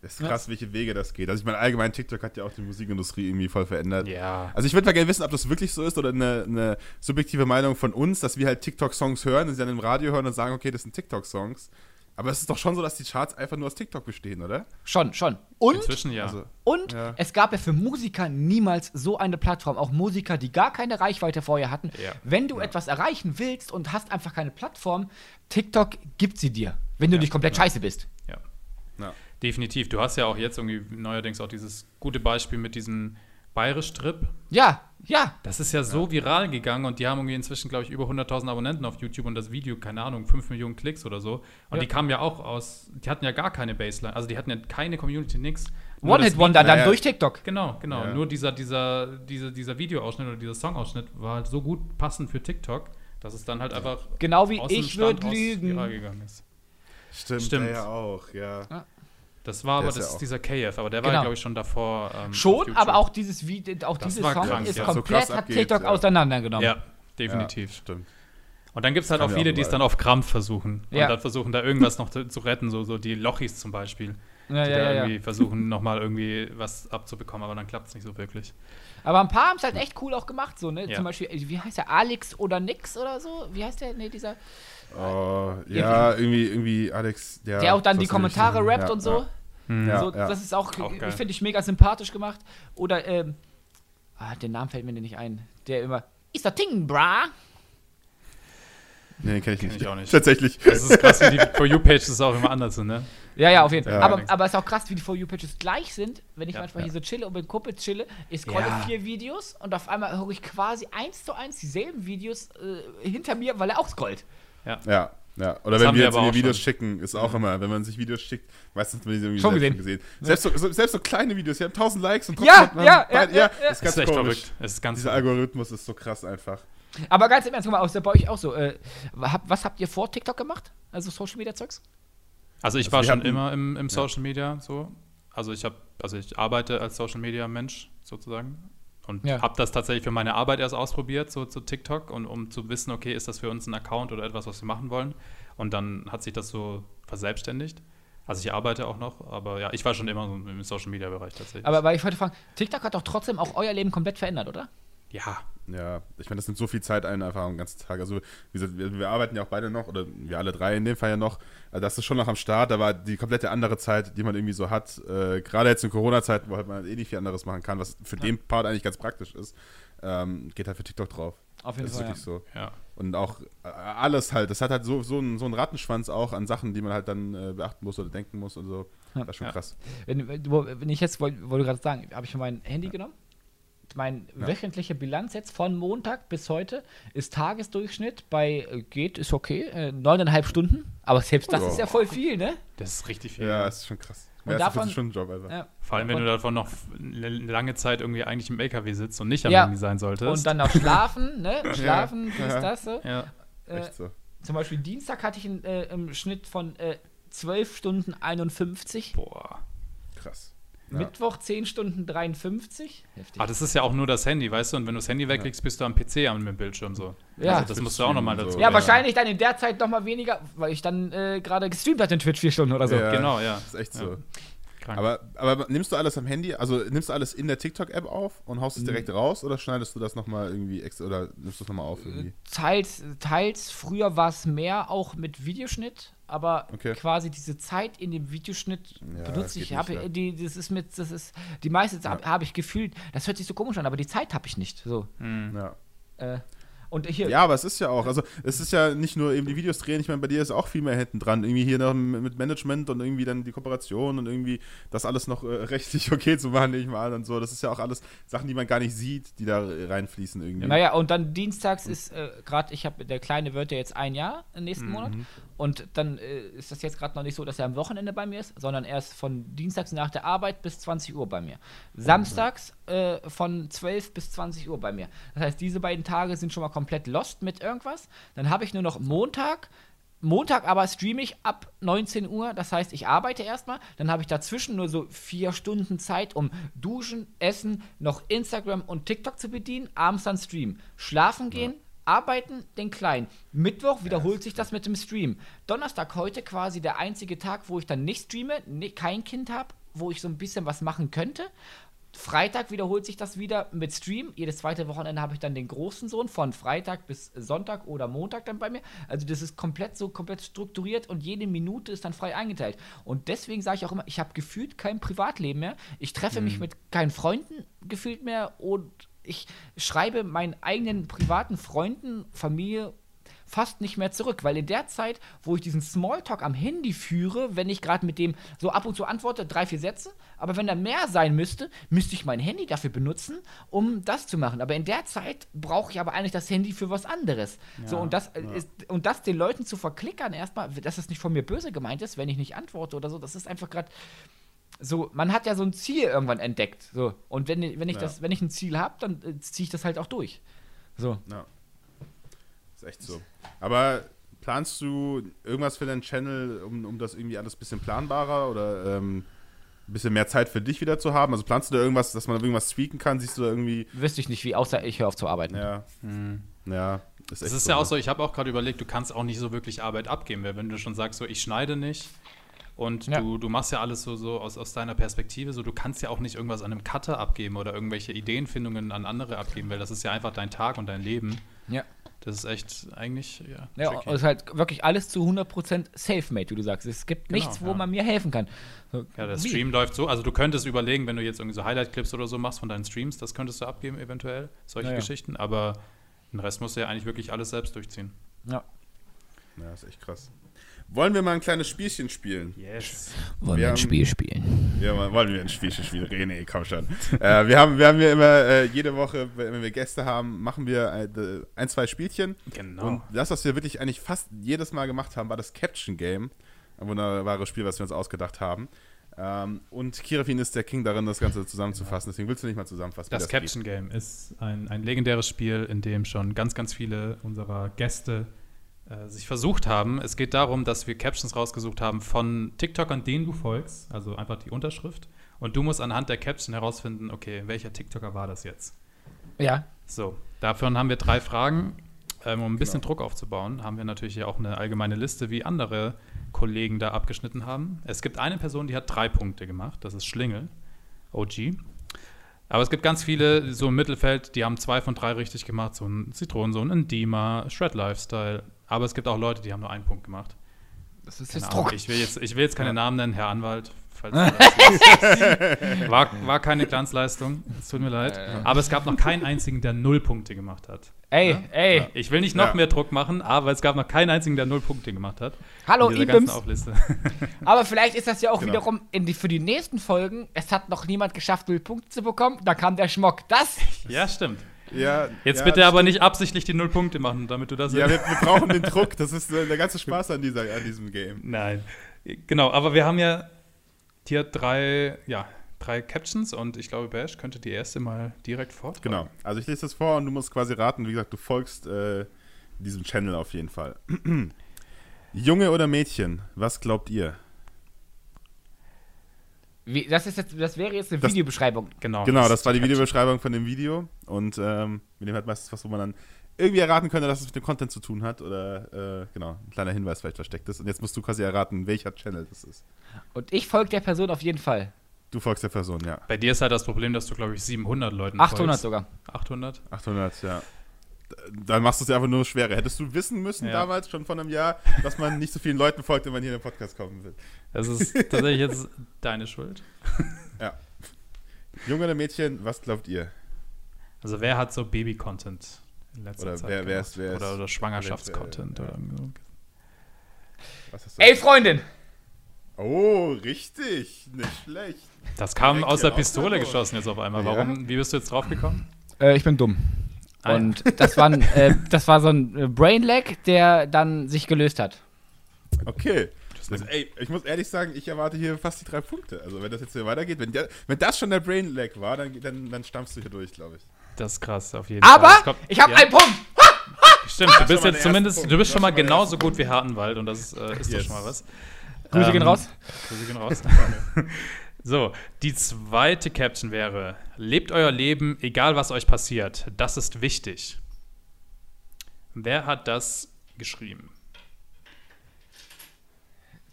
Das ist krass, welche Wege das geht. Also ich meine, allgemein TikTok hat ja auch die Musikindustrie irgendwie voll verändert. Ja. Also ich würde mal gerne wissen, ob das wirklich so ist oder eine, eine subjektive Meinung von uns, dass wir halt TikTok-Songs hören und sie dann im Radio hören und sagen, okay, das sind TikTok-Songs. Aber es ist doch schon so, dass die Charts einfach nur aus TikTok bestehen, oder? Schon, schon. Und Inzwischen ja. Also, Und Ja. es gab ja für Musiker niemals so eine Plattform, auch Musiker, die gar keine Reichweite vorher hatten. Ja. Wenn du etwas erreichen willst und hast einfach keine Plattform, TikTok gibt sie dir, wenn du Ja. nicht komplett scheiße bist. ja. Ja. Definitiv. Du hast ja auch jetzt irgendwie neuerdings auch dieses gute Beispiel mit diesem Bayerisch-Trip. Ja, ja. Das ist ja so viral gegangen und die haben irgendwie inzwischen, glaube ich, über 100.000 Abonnenten auf YouTube und das Video, keine Ahnung, 5 Millionen Klicks oder so. Und Ja. die kamen ja auch aus, die hatten ja gar keine Baseline, also die hatten ja keine Community, nix. One-Hit-Wonder dann ja. durch TikTok. Genau, genau. Ja. Nur dieser, dieser, dieser, dieser Videoausschnitt oder dieser Songausschnitt war halt so gut passend für TikTok, dass es dann halt einfach Genau wie ich Stand würd raus lügen. viral gegangen ist. Stimmt, Stimmt. der ja auch, ja. Das war Der aber, ist ja das ist auch- dieser KF, aber der war, Genau. glaube ich, schon davor. ähm, Schon, aber auch dieses Video, auch dieses war Song krank, ist ja. So komplett, krass hat abgeht, TikTok ja. auseinandergenommen. Ja, definitiv. Ja, stimmt. Und dann gibt es halt auch ja viele, die es dann auf Krampf versuchen. Ja. Und dann versuchen, da irgendwas noch zu, retten, so, so die Lochis zum Beispiel. Ja, die ja, da ja, ja. irgendwie versuchen, nochmal irgendwie was abzubekommen, aber dann klappt es nicht so wirklich. Aber ein paar haben es halt echt cool auch gemacht, so, ne? Ja. Zum Beispiel, äh, wie heißt der? Alex oder Nix oder so? Wie heißt der? Ne, dieser. Oh, ja, irgendwie, irgendwie Alex, der. der auch dann die das Kommentare sagen. rappt Ja, und so. Ja. Ja, so ja. Das ist auch, Auch finde ich, mega sympathisch gemacht. Oder, ähm, ah, den Namen fällt mir nicht ein. Der immer, ist der Ting, bra? Nee, den kenn ich Kenn nicht. ich auch nicht. Tatsächlich. Das ist krass, wie die <laughs> For You-Pages auch immer anders sind, ne? Ja, ja, auf jeden Fall. Ja. aber, aber es ist auch krass, wie die For You-Pages gleich sind. Wenn ich Ja, manchmal ja. hier so chille und mit Kumpel chille, ich scrolle Ja. vier Videos und auf einmal höre ich quasi eins zu eins dieselben Videos äh, hinter mir, weil er auch scrollt. Ja, ja. Oder Das wenn wir wir jetzt Videos schon. schicken, ist auch immer, wenn man sich Videos schickt, meistens hat man die irgendwie Schon selbst gesehen. Selbst so, so, selbst so kleine Videos, die haben 1000 Likes und Ja, ja, ja, ja, ja. ist Das ganz ist echt komisch. verrückt. Es ist ganz Dieser verrückt. Algorithmus ist so krass einfach. Aber ganz im Ernst, guck mal, aus der bei euch auch so. Äh, was habt ihr vor TikTok gemacht? Also Social Media Zeugs? Also ich Also war schon hatten- immer im, im Social Media so. Also ich habe, also ich arbeite als Social Media Mensch sozusagen und Ja. habe das tatsächlich für meine Arbeit erst ausprobiert, so zu TikTok und um zu wissen, okay, ist das für uns ein Account oder etwas, was wir machen wollen? Und dann hat sich das so verselbstständigt. Also ich arbeite auch noch, aber ja, ich war schon immer so im Social Media Bereich tatsächlich. Aber weil ich wollte fragen, TikTok hat doch trotzdem auch euer Leben komplett verändert, oder? ja, Ja, ich meine, das nimmt so viel Zeit ein, einfach den ganzen Tag. Also, wie gesagt, wir, wir, arbeiten ja auch beide noch, oder wir alle drei in dem Fall ja noch. Also das ist schon noch am Start, war die komplette andere Zeit, die man irgendwie so hat. Äh, Gerade jetzt in Corona-Zeiten, wo halt man eh nicht viel anderes machen kann, was für ja. den Part eigentlich ganz praktisch ist, ähm, geht halt für TikTok drauf. Auf jeden das Fall. Das ist wirklich ja. so. Ja. Und auch äh, alles halt, das hat halt so, so, einen, so einen Rattenschwanz auch an Sachen, die man halt dann äh, beachten muss oder denken muss und so. Das ist schon krass. Wenn, wenn ich jetzt wollte wollt gerade sagen, habe ich schon mein Handy genommen meine ja. wöchentliche Bilanz jetzt von Montag bis heute ist Tagesdurchschnitt bei äh, geht, ist okay, äh, neuneinhalb Stunden. Aber selbst das oh. ist ja voll viel, ne? Das ist richtig viel. Ja, das ist schon krass. Und davon, Job, also. ja. Vor allem, wenn du davon noch eine lange Zeit irgendwie eigentlich im LKW sitzt und nicht am ja. Handy sein solltest. Und dann noch schlafen, ne? <laughs> Schlafen, ja. ist das so. Ja. Äh, Echt so. Zum Beispiel Dienstag hatte ich einen, äh, im Schnitt von äh, 12 Stunden 51. Boah. Krass. Ja. Mittwoch 10 Stunden 53. Heftig. Ach, das ist ja auch nur das Handy, weißt du? Und wenn du das Handy weglegst, bist du am PC am Bildschirm so. Ja. Also das musst du auch nochmal dazu. So. Ja, wahrscheinlich dann in der Zeit nochmal weniger, weil ich dann äh, gerade gestreamt hatte in Twitch 4 Stunden oder so. Ja, genau, ja. Das ist echt so. Aber, aber nimmst du alles am Handy, also nimmst du alles in der TikTok-App auf und haust es direkt raus oder schneidest du das nochmal irgendwie extra oder nimmst du es nochmal auf irgendwie? Teils, teils, früher war es mehr auch mit Videoschnitt, aber okay. quasi diese Zeit in dem Videoschnitt ja, benutze ich. Hab, nicht, die, das ist mit, das ist, die meiste Zeit ja. habe ich gefühlt, das hört sich so komisch an, aber die Zeit habe ich nicht. So. Mhm. Ja. Äh, und hier, ja, aber es ist ja auch, also es ist ja nicht nur eben die Videos drehen, ich meine, bei dir ist auch viel mehr hinten dran. Irgendwie hier noch mit Management und irgendwie dann die Kooperation und irgendwie das alles noch äh, <laughs> rechtlich okay zu machen, nehme ich mal und so. Das ist ja auch alles Sachen, die man gar nicht sieht, die da reinfließen irgendwie. Naja, und dann dienstags ist äh, gerade, ich habe, der Kleine wird ja jetzt ein Jahr im nächsten mhm. Monat. Und dann äh, ist das jetzt gerade noch nicht so, dass er am Wochenende bei mir ist, sondern erst von dienstags nach der Arbeit bis 20 Uhr bei mir. Samstags äh, von 12 bis 20 Uhr bei mir. Das heißt, diese beiden Tage sind schon mal komplett lost mit irgendwas. Dann habe ich nur noch Montag. Montag aber streame ich ab 19 Uhr, das heißt, ich arbeite erstmal, dann habe ich dazwischen nur so vier Stunden Zeit, um Duschen, Essen, noch Instagram und TikTok zu bedienen, abends dann streamen. Schlafen gehen, ja Arbeiten, den Kleinen. Mittwoch wiederholt sich das mit dem Stream. Donnerstag heute quasi der einzige Tag, wo ich dann nicht streame, ne, kein Kind habe, wo ich so ein bisschen was machen könnte. Freitag wiederholt sich das wieder mit Stream. Jedes zweite Wochenende habe ich dann den großen Sohn von Freitag bis Sonntag oder Montag dann bei mir. Also das ist komplett so komplett strukturiert und jede Minute ist dann frei eingeteilt. Und deswegen sage ich auch immer, ich habe gefühlt kein Privatleben mehr. Ich treffe mhm. mich mit keinen Freunden gefühlt mehr und ich schreibe meinen eigenen privaten Freunden, Familie fast nicht mehr zurück, weil in der Zeit, wo ich diesen Smalltalk am Handy führe, wenn ich gerade mit dem so ab und zu antworte, drei, vier Sätze, aber wenn da mehr sein müsste, müsste ich mein Handy dafür benutzen, um das zu machen. Aber in der Zeit brauche ich aber eigentlich das Handy für was anderes. Ja, so, und das, ja. ist, und das den Leuten zu verklickern erstmal, dass es nicht von mir böse gemeint ist, wenn ich nicht antworte oder so, das ist einfach gerade so, man hat ja so ein Ziel irgendwann entdeckt. So. Und wenn, wenn ich ja. das, wenn ich ein Ziel habe, dann äh, ziehe ich das halt auch durch. So. Ja. Ist echt so. Aber planst du irgendwas für deinen Channel, um, um das irgendwie alles ein bisschen planbarer oder ähm, ein bisschen mehr Zeit für dich wieder zu haben? Also planst du da irgendwas, dass man irgendwas tweaken kann? Siehst du da irgendwie. Wüsste ich nicht, wie, außer ich höre auf zu arbeiten. Ja. Hm. Ja. Ist das ist so, ja auch so, ich habe auch gerade überlegt, du kannst auch nicht so wirklich Arbeit abgeben, weil wenn du schon sagst, so ich schneide nicht, und ja. du, du machst ja alles so, so aus, aus deiner Perspektive, so du kannst ja auch nicht irgendwas an einem Cutter abgeben oder irgendwelche Ideenfindungen an andere abgeben, weil das ist ja einfach dein Tag und dein Leben. Ja. Das ist echt eigentlich, ja. Ja, es ist halt wirklich alles zu 100% safe-made, wie du sagst. Es gibt genau, nichts, wo ja. man mir helfen kann. So, ja, der Stream wie? läuft so. Also, du könntest überlegen, wenn du jetzt irgendwie so Highlight-Clips oder so machst von deinen Streams, das könntest du abgeben, eventuell, solche ja, Geschichten. Aber den Rest musst du ja eigentlich wirklich alles selbst durchziehen. Ja. Ja, ist echt krass. Wollen wir mal ein kleines Spielchen spielen? Yes. Wollen wir, wir ein Spiel spielen? Ja, wollen wir ein Spielchen spielen? René, komm schon. äh, wir haben wir haben ja immer äh, jede Woche, wenn wir Gäste haben, machen wir ein, ein, zwei Spielchen. Genau. Und das, was wir wirklich eigentlich fast jedes Mal gemacht haben, war das Caption Game. Ein wunderbares Spiel, was wir uns ausgedacht haben. Ähm, und Kirafin ist der King darin, das Ganze zusammenzufassen. Deswegen willst du nicht mal zusammenfassen. Das, das Caption. Game ist ein, ein legendäres Spiel, in dem schon ganz, ganz viele unserer Gäste äh, sich versucht haben. Es geht darum, dass wir Captions rausgesucht haben von TikTokern, denen du folgst, also einfach die Unterschrift. Und du musst anhand der Caption herausfinden, okay, welcher TikToker war das jetzt? Ja. So, davon haben wir drei Fragen. Ähm, um ein bisschen genau. Druck aufzubauen, haben wir natürlich hier auch eine allgemeine Liste, wie andere Kollegen da abgeschnitten haben. Es gibt eine Person, die hat drei Punkte gemacht. Das ist Schlingel, OG. Aber es gibt ganz viele so im Mittelfeld, die haben zwei von drei richtig gemacht. So ein Zitronensohn, ein Dima, Shred Lifestyle. Aber es gibt auch Leute, die haben nur einen Punkt gemacht. Das ist jetzt Druck. Ich will jetzt, ich will jetzt keine ja. Namen nennen, Herr Anwalt. <laughs> war, war keine Glanzleistung. Es tut mir leid. Aber es gab noch keinen einzigen, der null Punkte gemacht hat. Ey, ja? ey. Ich will nicht noch ja. mehr Druck machen, aber es gab noch keinen einzigen, der null Punkte gemacht hat. Hallo, Ibims. <laughs> aber vielleicht ist das ja auch genau. wiederum die, für die nächsten Folgen. Es hat noch niemand geschafft, null Punkte zu bekommen. Da kam der Schmock. Das. Ja, stimmt. Ja, Jetzt ja, bitte aber nicht absichtlich die null Punkte machen, damit du das. Ja, wir, wir, brauchen den Druck. Das ist der ganze Spaß an, dieser, an diesem Game. Nein. Genau, aber wir haben ja hier drei, ja, drei Captions und ich glaube, Bash könnte die erste mal direkt fortfahren. Genau. Also ich lese das vor und du musst quasi raten. Wie gesagt, du folgst äh, diesem Channel auf jeden Fall. <clears throat> Junge oder Mädchen, was glaubt ihr? Wie, das, ist jetzt, das wäre jetzt eine das, Videobeschreibung. Genau, genau das, das war die Videobeschreibung von dem Video. Und ähm, mit dem hat meistens was, wo man dann irgendwie erraten könnte, dass es mit dem Content zu tun hat. Oder äh, genau, ein kleiner Hinweis vielleicht versteckt ist. Und jetzt musst du quasi erraten, welcher Channel das ist. Und ich folge der Person auf jeden Fall. Du folgst der Person, ja. Bei dir ist halt das Problem, dass du, glaube ich, 700 Leuten 800 folgst. sogar. 800? 800, ja. Dann machst du es ja einfach nur schwerer. Hättest du wissen müssen ja. damals, schon vor einem Jahr, dass man nicht so vielen Leuten folgt, wenn man hier in den Podcast kommen will. Das ist tatsächlich jetzt deine Schuld. <laughs> Ja. Junge oder Mädchen, was glaubt ihr? Also wer hat so Baby-Content in letzter oder Zeit wer, wer ist, wer oder, oder Schwangerschafts-Content ja. oder Ey, Freundin! Oh, richtig. Nicht schlecht. Das kam Direkt aus der Pistole geschossen jetzt auf einmal. Warum? Ja? Wie bist du jetzt draufgekommen? Äh, ich bin dumm. Ah, Und das, war ein, äh, das war so ein äh, Brain Lag, der dann sich gelöst hat. Okay. Das, ey, ich muss ehrlich sagen, ich erwarte hier fast die drei Punkte. Also wenn das jetzt hier weitergeht, wenn, der, wenn das schon der Brain Lag war, dann, dann, dann stampfst du hier durch, glaube ich. Das ist krass, auf jeden Aber Fall. Aber ich habe ja. einen Punkt. Stimmt, du bist jetzt zumindest, Punkt. du bist schon mal genauso gut wie Hartenwald und das äh, ist yes. doch schon mal was. Grüße gehen ähm, raus. Grüße gehen raus. <laughs> <laughs> so, die zweite Caption wäre: Lebt euer Leben, egal was euch passiert. Das ist wichtig. Wer hat das geschrieben?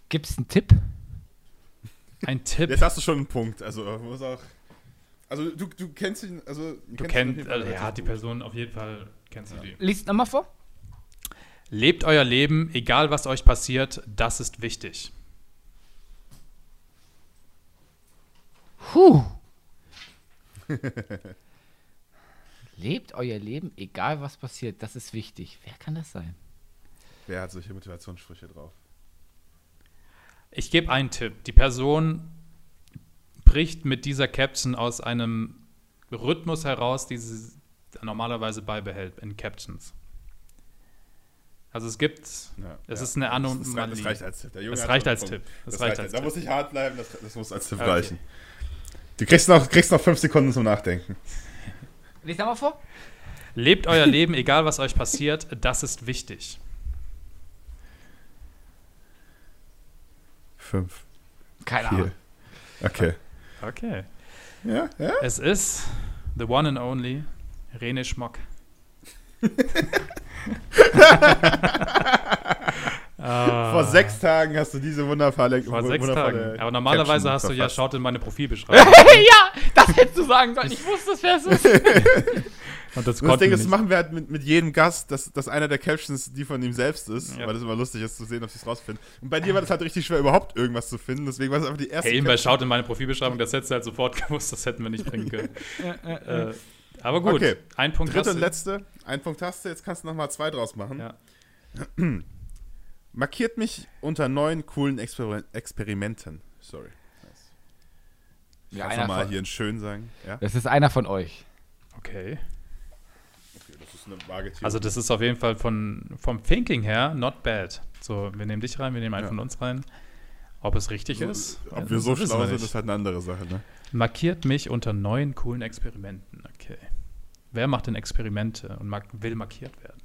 Gibt es einen Tipp? Ein Tipp. Jetzt hast du schon einen Punkt. Also muss auch. Also du, du kennst ihn, also du kennst also, ja die Person auf jeden Fall kennst du ja. die. Lies nochmal vor. Lebt euer Leben, egal was euch passiert, das ist wichtig. Puh. <laughs> Lebt euer Leben, egal was passiert. Das ist wichtig. Wer kann das sein? Wer hat solche Motivationssprüche drauf? Ich gebe einen Tipp. Die Person bricht mit dieser Caption aus einem Rhythmus heraus, die sie normalerweise beibehält in Captions. Also es gibt, ja, es ja. ist eine Anomalie. Das reicht als Tipp. es reicht als Tipp. Das, das reicht als Tipp. Da muss ich hart bleiben, das, das muss als Tipp okay. reichen. Du kriegst noch, kriegst noch fünf Sekunden zum Nachdenken. Lies mal vor. Lebt euer Leben, egal was euch passiert, das ist wichtig. Fünf. Keine vier. Ahnung. Okay. Okay. Ja, ja. Es ist the one and only Rene Schmock. <laughs> <laughs> Ah. Vor sechs Tagen hast du diese wundervolle. Vor sechs Tagen. Aber normalerweise Caption hast du ja, schaut in meine Profilbeschreibung. <laughs> ja, das hättest du sagen sollen. Ich wusste es, wer es ist. <laughs> Und das, und das Ding, das machen wir halt mit, mit jedem Gast, dass, dass einer der Captions die von ihm selbst ist, ja. weil das immer lustig ist zu sehen, ob sie es rausfinden. Und bei dir war das halt richtig schwer, überhaupt irgendwas zu finden, deswegen war das einfach die erste. Hey, eben bei Schaut in meine Profilbeschreibung, das hättest du halt sofort <laughs> gewusst, das hätten wir nicht bringen können. äh, aber gut, okay. ein Punkt Dritte hast du. und letzte, ein Punkt hast du, jetzt kannst du nochmal zwei draus machen. Ja. <clears throat> <clears throat> Markiert mich unter neuen coolen Exper Experimenten. Sorry. Ich ja, kann mal hier ein schön sagen. Ja? Das ist einer von euch. Okay. okay das ist eine vage also das ist auf jeden Fall von, vom Thinking her not bad. So, wir nehmen dich rein, wir nehmen einen ja. von uns rein. Ob es richtig so, ist? Ob wir so schlau sind, ist halt eine andere Sache, ne? Markiert mich unter neuen coolen Experimenten. Okay. Wer macht denn Experimente und will markiert werden?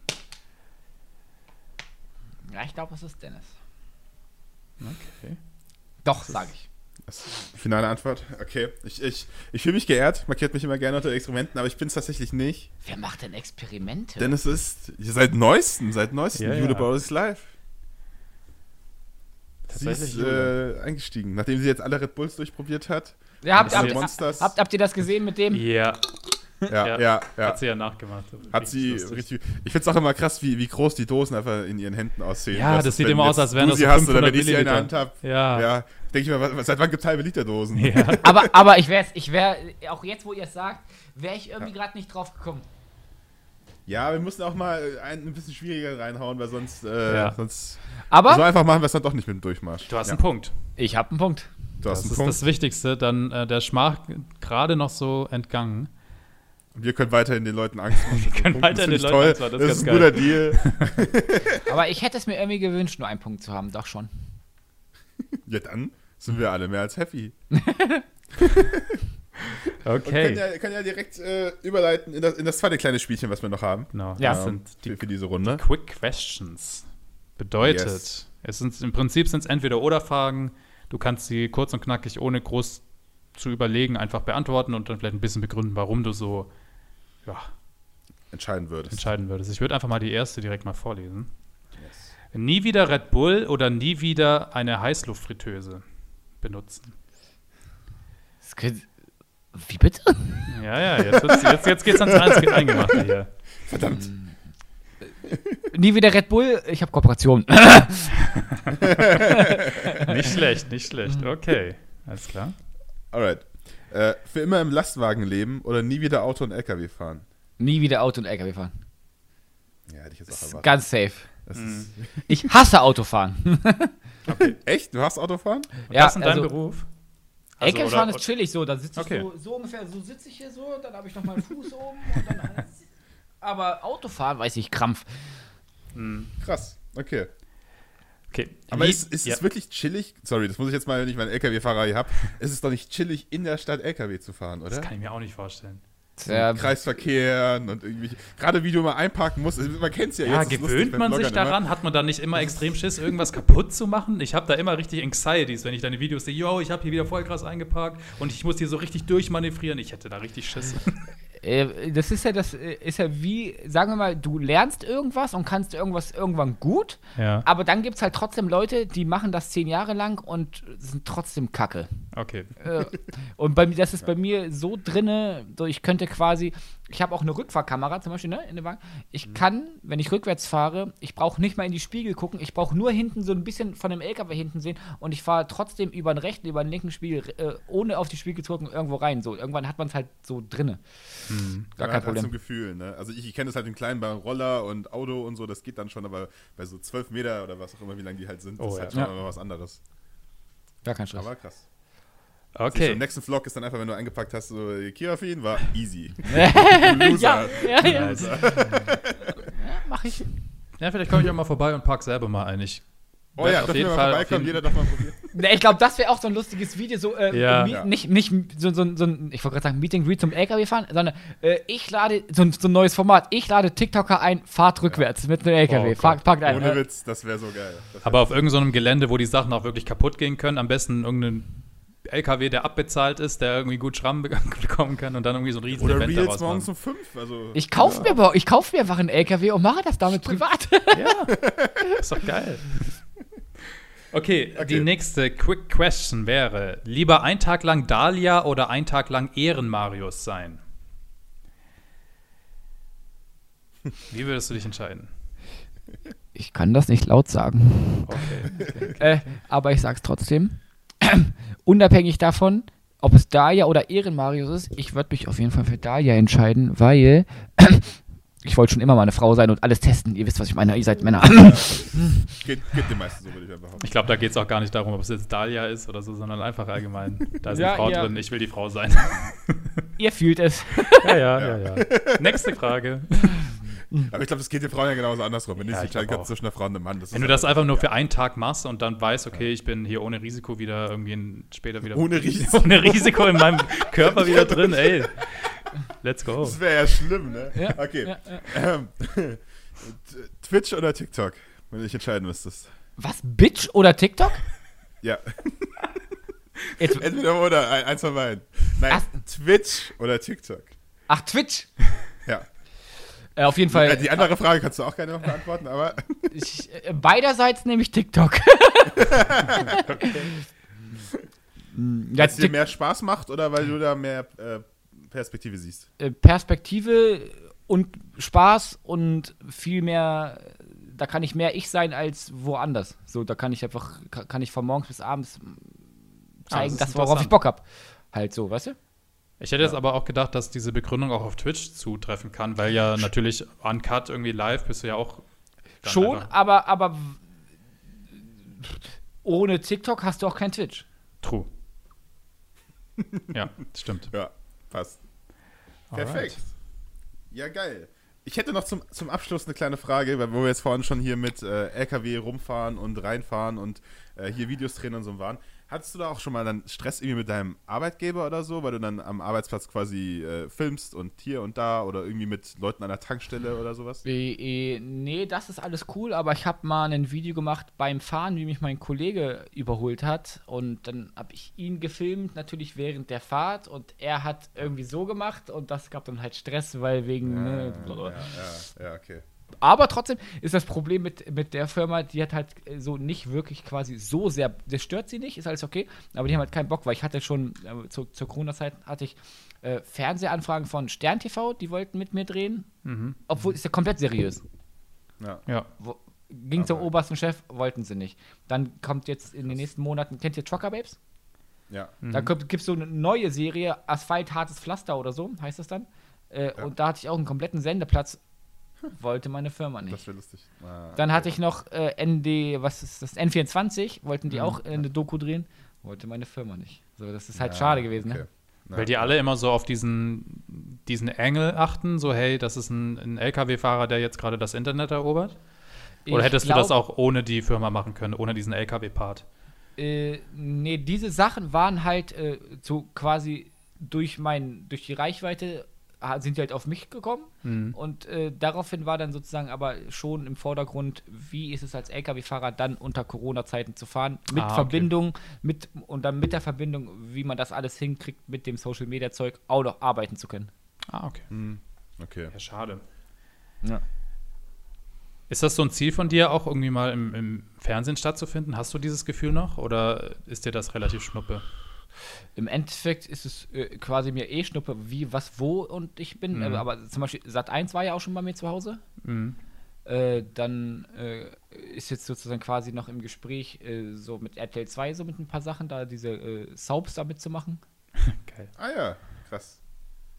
Ja, ich glaube, es ist Dennis. Okay. Doch, sage ich. Das finale Antwort. Okay. Ich, ich, ich fühle mich geehrt, markiert mich immer gerne unter Experimenten, aber ich bin es tatsächlich nicht. Wer macht denn Experimente? Denn es ist seit neuestem, seit neuestem, ja, Jude ja. Bauer ist live. Sie ist äh, eingestiegen. Nachdem sie jetzt alle Red Bulls durchprobiert hat Ja, habt, habt, habt, habt, ihr das gesehen mit dem? Ja. Ja, ja, ja, ja. Hat sie ja nachgemacht. Hat sie lustig. richtig. Ich finde es auch immer krass, wie, wie groß die Dosen einfach in ihren Händen aussehen. Ja, das, das sieht immer aus, als wären das so 500 hast, oder wenn ich sie in der Hand habe. Ja. ja. Denke ich mir, seit wann gibt es halbe Liter Dosen? Ja. <laughs> aber, aber ich wäre, ich wär, auch jetzt, wo ihr es sagt, wäre ich irgendwie gerade nicht drauf gekommen. Ja, wir müssen auch mal ein, ein bisschen schwieriger reinhauen, weil sonst. Äh, ja. sonst aber. So einfach machen wir es dann doch nicht mit dem Durchmarsch. Du hast ja. einen Punkt. Ich habe einen Punkt. Du hast das einen ist Punkt. das Wichtigste. Dann äh, der Schmach gerade noch so entgangen. Wir können weiterhin den Leuten Angst machen. <laughs> Wir können weiterhin den Leuten toll. Angst machen. Das, das ist, ein guter Deal. <laughs> Aber ich hätte es mir irgendwie gewünscht, nur einen Punkt zu haben. Doch schon. <laughs> Ja, dann sind wir alle mehr als happy. Okay. Und können ja, können ja direkt äh, überleiten in das, in das, zweite kleine Spielchen, was wir noch haben. Genau. Ja, das sind die, für, für, diese Runde. Quick Questions. Bedeutet, yes. es sind, im Prinzip sind es entweder oder Fragen. Du kannst sie kurz und knackig, ohne groß zu überlegen, einfach beantworten und dann vielleicht ein bisschen begründen, warum du so ja, entscheiden würdest. Entscheiden würdest. Ich würde einfach mal die erste direkt mal vorlesen. Yes. Nie wieder Red Bull oder nie wieder eine Heißluftfritteuse benutzen. Das könnte wie bitte? Ja, ja, jetzt, jetzt, jetzt geht's ans Eingemachte hier. Verdammt. Nie wieder Red Bull, ich habe Kooperation. <laughs> nicht schlecht, nicht schlecht. Okay, alles klar. Alright. Äh, für immer im Lastwagen leben oder nie wieder Auto und LKW fahren? Nie wieder Auto und LKW fahren. Ja, hätte ich jetzt auch erwartet. Ganz safe. Mhm. <laughs> Ich hasse Autofahren. <laughs> okay. Echt? Du hast Autofahren? Und ja, das ist also, dein Beruf? Also, Eckefahren ist chillig so, dann sitze ich okay. so, so, ungefähr, so sitze ich hier so, dann habe ich noch meinen Fuß oben und dann <laughs> aber Autofahren weiß ich Krampf. Hm. Krass, okay. Okay. Aber ist, ist ja. es wirklich chillig? Sorry, das muss ich jetzt mal, wenn ich meinen LKW-Fahrer hier habe. Ist es doch nicht chillig, in der Stadt LKW zu fahren, oder? Das kann ich mir auch nicht vorstellen. Ja. Kreisverkehren und irgendwie. Gerade wie du mal einparken musst, man kennt es ja, ja jetzt. Ja, gewöhnt lustig, man sich daran? Immer. Hat man da nicht immer extrem Schiss, irgendwas kaputt zu machen? Ich habe da immer richtig Anxieties, wenn ich deine Videos sehe. Yo, ich habe hier wieder voll krass eingeparkt und ich muss hier so richtig durchmanövrieren. Ich hätte da richtig Schiss. <laughs> Äh, das ist ja das äh, ist ja wie, sagen wir mal, du lernst irgendwas und kannst irgendwas irgendwann gut, ja. aber dann gibt es halt trotzdem Leute, die machen das zehn Jahre lang und sind trotzdem Kacke. Okay. Äh, und bei, das ist bei mir so drinne, so ich könnte quasi, ich habe auch eine Rückfahrkamera zum Beispiel, ne, in dem Wagen. Ich mhm. kann, wenn ich rückwärts fahre, ich brauche nicht mal in die Spiegel gucken, ich brauche nur hinten so ein bisschen von dem LKW hinten sehen und ich fahre trotzdem über den rechten, über den linken Spiegel, äh, ohne auf die Spiegel zu gucken, irgendwo rein. So, irgendwann hat man es halt so drinne. Mhm. Gar kein halt Problem. Halt zum Gefühl, ne? Also ich, ich kenne das halt im kleinen bei Roller und Auto und so, das geht dann schon, aber bei so 12 Meter oder was auch immer, wie lang die halt sind, oh, ist ja. halt schon ja. mal was anderes. Gar kein Stress. Aber krass. Okay. Im nächsten Vlog ist dann einfach, wenn du eingepackt hast, so Kirafin war easy. <laughs> <laughs> ja, ja, ja. ja, mach ich. Ja, vielleicht komme ich auch mal vorbei und park selber mal ein. Ich Oh ja, auf jeden Fall. Vorbeikommen, jeder darf mal probieren. Ne, ich glaube, das wäre auch so ein lustiges Video, so, äh, ja. ja. nicht, nicht so, so, so ein, ich wollte gerade sagen, Meeting Greet zum LKW fahren, sondern äh, ich lade, so ein, so ein neues Format, ich lade TikToker ein, fahrt rückwärts ja. mit einem LKW, oh, Fahrt, packt ein. Ohne Witz, das wäre so geil. Aber auf irgendeinem so Gelände, wo die Sachen auch wirklich kaputt gehen können, am besten irgendeinen LKW, der abbezahlt ist, der irgendwie gut Schramm <laughs> bekommen kann und dann irgendwie so ein riesen Oder Event Reels morgens um fünf. Also, ich kaufe ja. mir, kauf mir einfach einen LKW und mache das damit privat. Ja, <laughs> ist doch geil. Okay, okay, die nächste Quick Question wäre: Lieber ein Tag lang Dahlia oder ein Tag lang Ehrenmarius sein? Wie würdest du dich entscheiden? Ich kann das nicht laut sagen. Okay. okay, okay. Äh, aber ich sag's trotzdem. <clears throat> unabhängig davon, ob es Daya oder Ehrenmarius ist, ich würde mich auf jeden Fall für Daya entscheiden, weil <clears throat> ich wollte schon immer mal eine Frau sein und alles testen. Ihr wisst, was ich meine. Ihr seid Männer. <clears throat> geht, geht den meisten so, würde ich einfach Ich glaube, da geht es auch gar nicht darum, ob es jetzt Dahlia ist oder so, sondern einfach allgemein. Da ist ja, eine Frau ja. drin, ich will die Frau sein. Ihr fühlt es. <laughs> Ja, ja, ja, ja. Nächste Frage. <laughs> Aber ich glaube, das geht den Frauen ja genauso andersrum. Wenn ja, du dich zwischen einer Frau und einem Mann. Wenn du das einfach nur für einen Tag machst und dann weißt, okay, ich bin hier ohne Risiko wieder irgendwie später wieder. Ohne Risiko. <laughs> ohne Risiko in meinem Körper wieder <laughs> drin, ey. Let's go. Das wäre ja schlimm, ne? Ja, okay. Ja, ja. Ähm, <laughs> Twitch oder TikTok, wenn du dich entscheiden müsstest. Was? Bitch oder TikTok? Ja. Jetzt. Entweder oder, eins von beiden. Nein, Ach. Twitch oder TikTok. Ach, Twitch? Ja. Äh, auf jeden Fall. Die andere Frage kannst du auch gerne noch beantworten, aber. <laughs> Ich, äh, beiderseits nehme ich TikTok. <laughs> okay. Weil es dir mehr Spaß macht oder weil du da mehr äh, Perspektive siehst? Äh, Perspektive und Spaß und viel mehr, da kann ich mehr ich sein als woanders. So, da kann ich einfach, kann ich von morgens bis abends zeigen, ah, das, das worauf ich Bock habe. Halt so, weißt du? Ich hätte ja. jetzt aber auch gedacht, dass diese Begründung auch auf Twitch zutreffen kann, weil ja natürlich uncut irgendwie live bist du ja auch. Schon, aber, aber ohne TikTok hast du auch kein Twitch. True. <laughs> ja, stimmt. Ja, passt. Alright. Perfekt. Ja, geil. Ich hätte noch zum, zum Abschluss eine kleine Frage, weil wo wir jetzt vorhin schon hier mit äh, LKW rumfahren und reinfahren und äh, hier Videos drehen und so waren. Hattest du da auch schon mal dann Stress irgendwie mit deinem Arbeitgeber oder so, weil du dann am Arbeitsplatz quasi äh, filmst und hier und da oder irgendwie mit Leuten an der Tankstelle oder sowas? Äh, nee, das ist alles cool, aber ich habe mal ein Video gemacht beim Fahren, wie mich mein Kollege überholt hat und dann habe ich ihn gefilmt, natürlich während der Fahrt und er hat irgendwie so gemacht und das gab dann halt Stress, weil wegen... Ja, ne, ja, ja, ja, okay aber trotzdem ist das Problem mit, mit der Firma, die hat halt äh, so nicht wirklich quasi so sehr, das stört sie nicht, ist alles okay, aber die haben halt keinen Bock, weil ich hatte schon, äh, zu, zur Corona-Zeit hatte ich äh, Fernsehanfragen von Stern TV, die wollten mit mir drehen, mhm. obwohl ist ja komplett seriös. Ja. ja. Wo, ging aber zum obersten Chef, wollten sie nicht. Dann kommt jetzt in den nächsten Monaten, kennt ihr Trucker Babes? Ja. Mhm. Da gibt es so eine neue Serie, Asphalt, hartes Pflaster oder so, heißt das dann. Äh, ja. Und da hatte ich auch einen kompletten Sendeplatz wollte meine Firma nicht. Das wäre lustig. Ah, Dann hatte ich noch äh, ND, was ist das? N24, wollten die mhm. auch eine Doku drehen, wollte meine Firma nicht. So, das ist halt ja, schade gewesen, ne? okay. ne? Weil die alle immer so auf diesen, diesen Engel achten, so hey, das ist ein, ein LKW-Fahrer, der jetzt gerade das Internet erobert? Oder ich hättest glaub, du das auch ohne die Firma machen können, ohne diesen LKW-Part? Äh, nee, diese Sachen waren halt äh, so quasi durch mein, durch die Reichweite sind die halt auf mich gekommen mhm. und äh, daraufhin war dann sozusagen aber schon im Vordergrund, wie ist es als LKW-Fahrer dann unter Corona-Zeiten zu fahren, mit ah, okay. Verbindung, mit und dann mit der Verbindung, wie man das alles hinkriegt, mit dem Social-Media-Zeug auch noch arbeiten zu können. Ah, okay. Mhm. Okay. Ja, schade. Ja. Ist das so ein Ziel von dir, auch irgendwie mal im, im Fernsehen stattzufinden? Hast du dieses Gefühl noch oder ist dir das relativ schnuppe? Im Endeffekt ist es äh, quasi mir eh Schnuppe, wie, was, wo und ich bin. Mhm. Äh, aber zum Beispiel Sat 1 war ja auch schon bei mir zu Hause. Mhm. Äh, dann äh, ist jetzt sozusagen quasi noch im Gespräch äh, so mit RTL 2 so mit ein paar Sachen, da diese äh, Soaps da mitzumachen. <laughs> Geil. Ah ja, krass.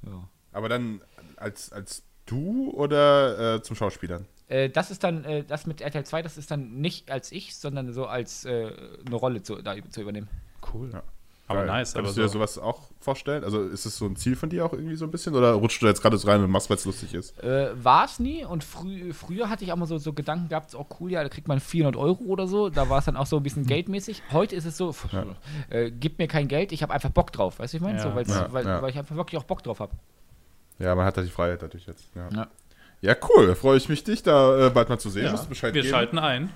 Ja. Aber dann als, als du oder zum Schauspielern? das ist dann, das mit RTL 2, das ist dann nicht als ich, sondern so als eine Rolle zu, da, zu übernehmen. Cool. Ja. Aber Geil. nice. Aber du dir sowas auch vorstellen? Also ist es so ein Ziel von dir auch irgendwie so ein bisschen? Oder rutscht du jetzt gerade so rein und machst, weil es lustig ist? Äh, war es nie. Und frü früher hatte ich auch mal so, so Gedanken gehabt, oh cool, ja, da kriegt man 400 Euro oder so. Da war es dann auch so ein bisschen geldmäßig. Heute ist es so, ja. äh, gib mir kein Geld, ich habe einfach Bock drauf. Weißt du, ich meine? Ja. So, ja, weil, weil, ich einfach wirklich auch Bock drauf habe. Ja, man hat da die Freiheit natürlich jetzt. Ja, ja. cool. Freue ich mich, dich da äh, bald mal zu sehen. Wir geben. schalten ein.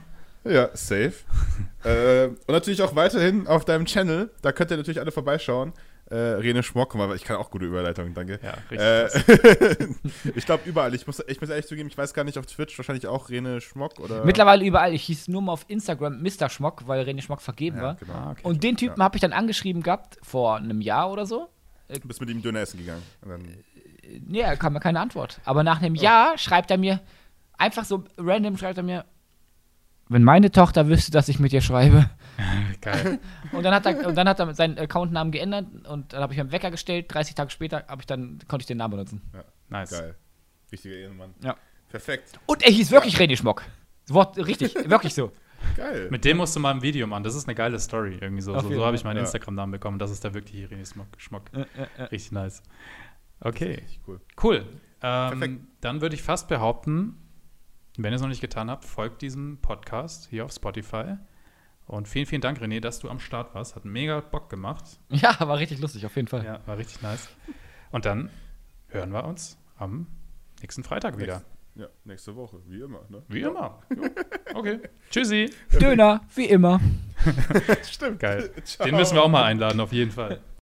Ja, safe. <laughs> äh, und natürlich auch weiterhin auf deinem Channel, da könnt ihr natürlich alle vorbeischauen. Äh, Rene Schmock, guck mal, ich kann auch gute Überleitungen, danke. Ja, richtig. Äh, <laughs> ich glaube überall. Ich muss, ich muss ehrlich zugeben, ich weiß gar nicht auf Twitch, wahrscheinlich auch Rene Schmock oder. Mittlerweile überall. Ich hieß nur mal auf Instagram Mr. Schmock, weil Rene Schmock vergeben ja, war. Genau. Ah, okay. Und den Typen ja. habe ich dann angeschrieben gehabt vor einem Jahr oder so. Du bist mit ihm Döner essen gegangen. Nee, er kam mir keine Antwort. Aber nach einem oh. Jahr schreibt er mir, einfach so random schreibt er mir, wenn meine Tochter wüsste, dass ich mit ihr schreibe. <laughs> Geil. <laughs> und dann hat er, und dann hat er seinen Accountnamen geändert und dann habe ich mir einen Wecker gestellt. 30 Tage später ich dann, konnte ich den Namen benutzen. Ja, nice. Geil. Richtiger Ehemann. Ja. Perfekt. Und er hieß wirklich ja. René Schmock. Wort, richtig, <laughs> wirklich so. Geil. Mit dem musst du mal ein Video machen. Das ist eine geile Story. Irgendwie so. so, so habe ich meinen ja. Instagram-Namen bekommen. Das ist da wirklich René Schmock. Schmock. Ja, Richtig nice. Okay. Cool. Cool. Ähm, dann würde ich fast behaupten, wenn ihr es noch nicht getan habt, folgt diesem Podcast hier auf Spotify. Und vielen, vielen Dank, René, dass du am Start warst. Hat mega Bock gemacht. <laughs> Ja, war richtig lustig, auf jeden Fall. Ja, war richtig nice. Und dann hören wir uns am nächsten Freitag wieder. Nächste, ja, nächste Woche, wie immer. Ne? Wie ja. immer. <laughs> Okay. Tschüssi. Döner, wie immer. <laughs> Stimmt. Geil. Ciao. Den müssen wir auch mal einladen, auf jeden Fall.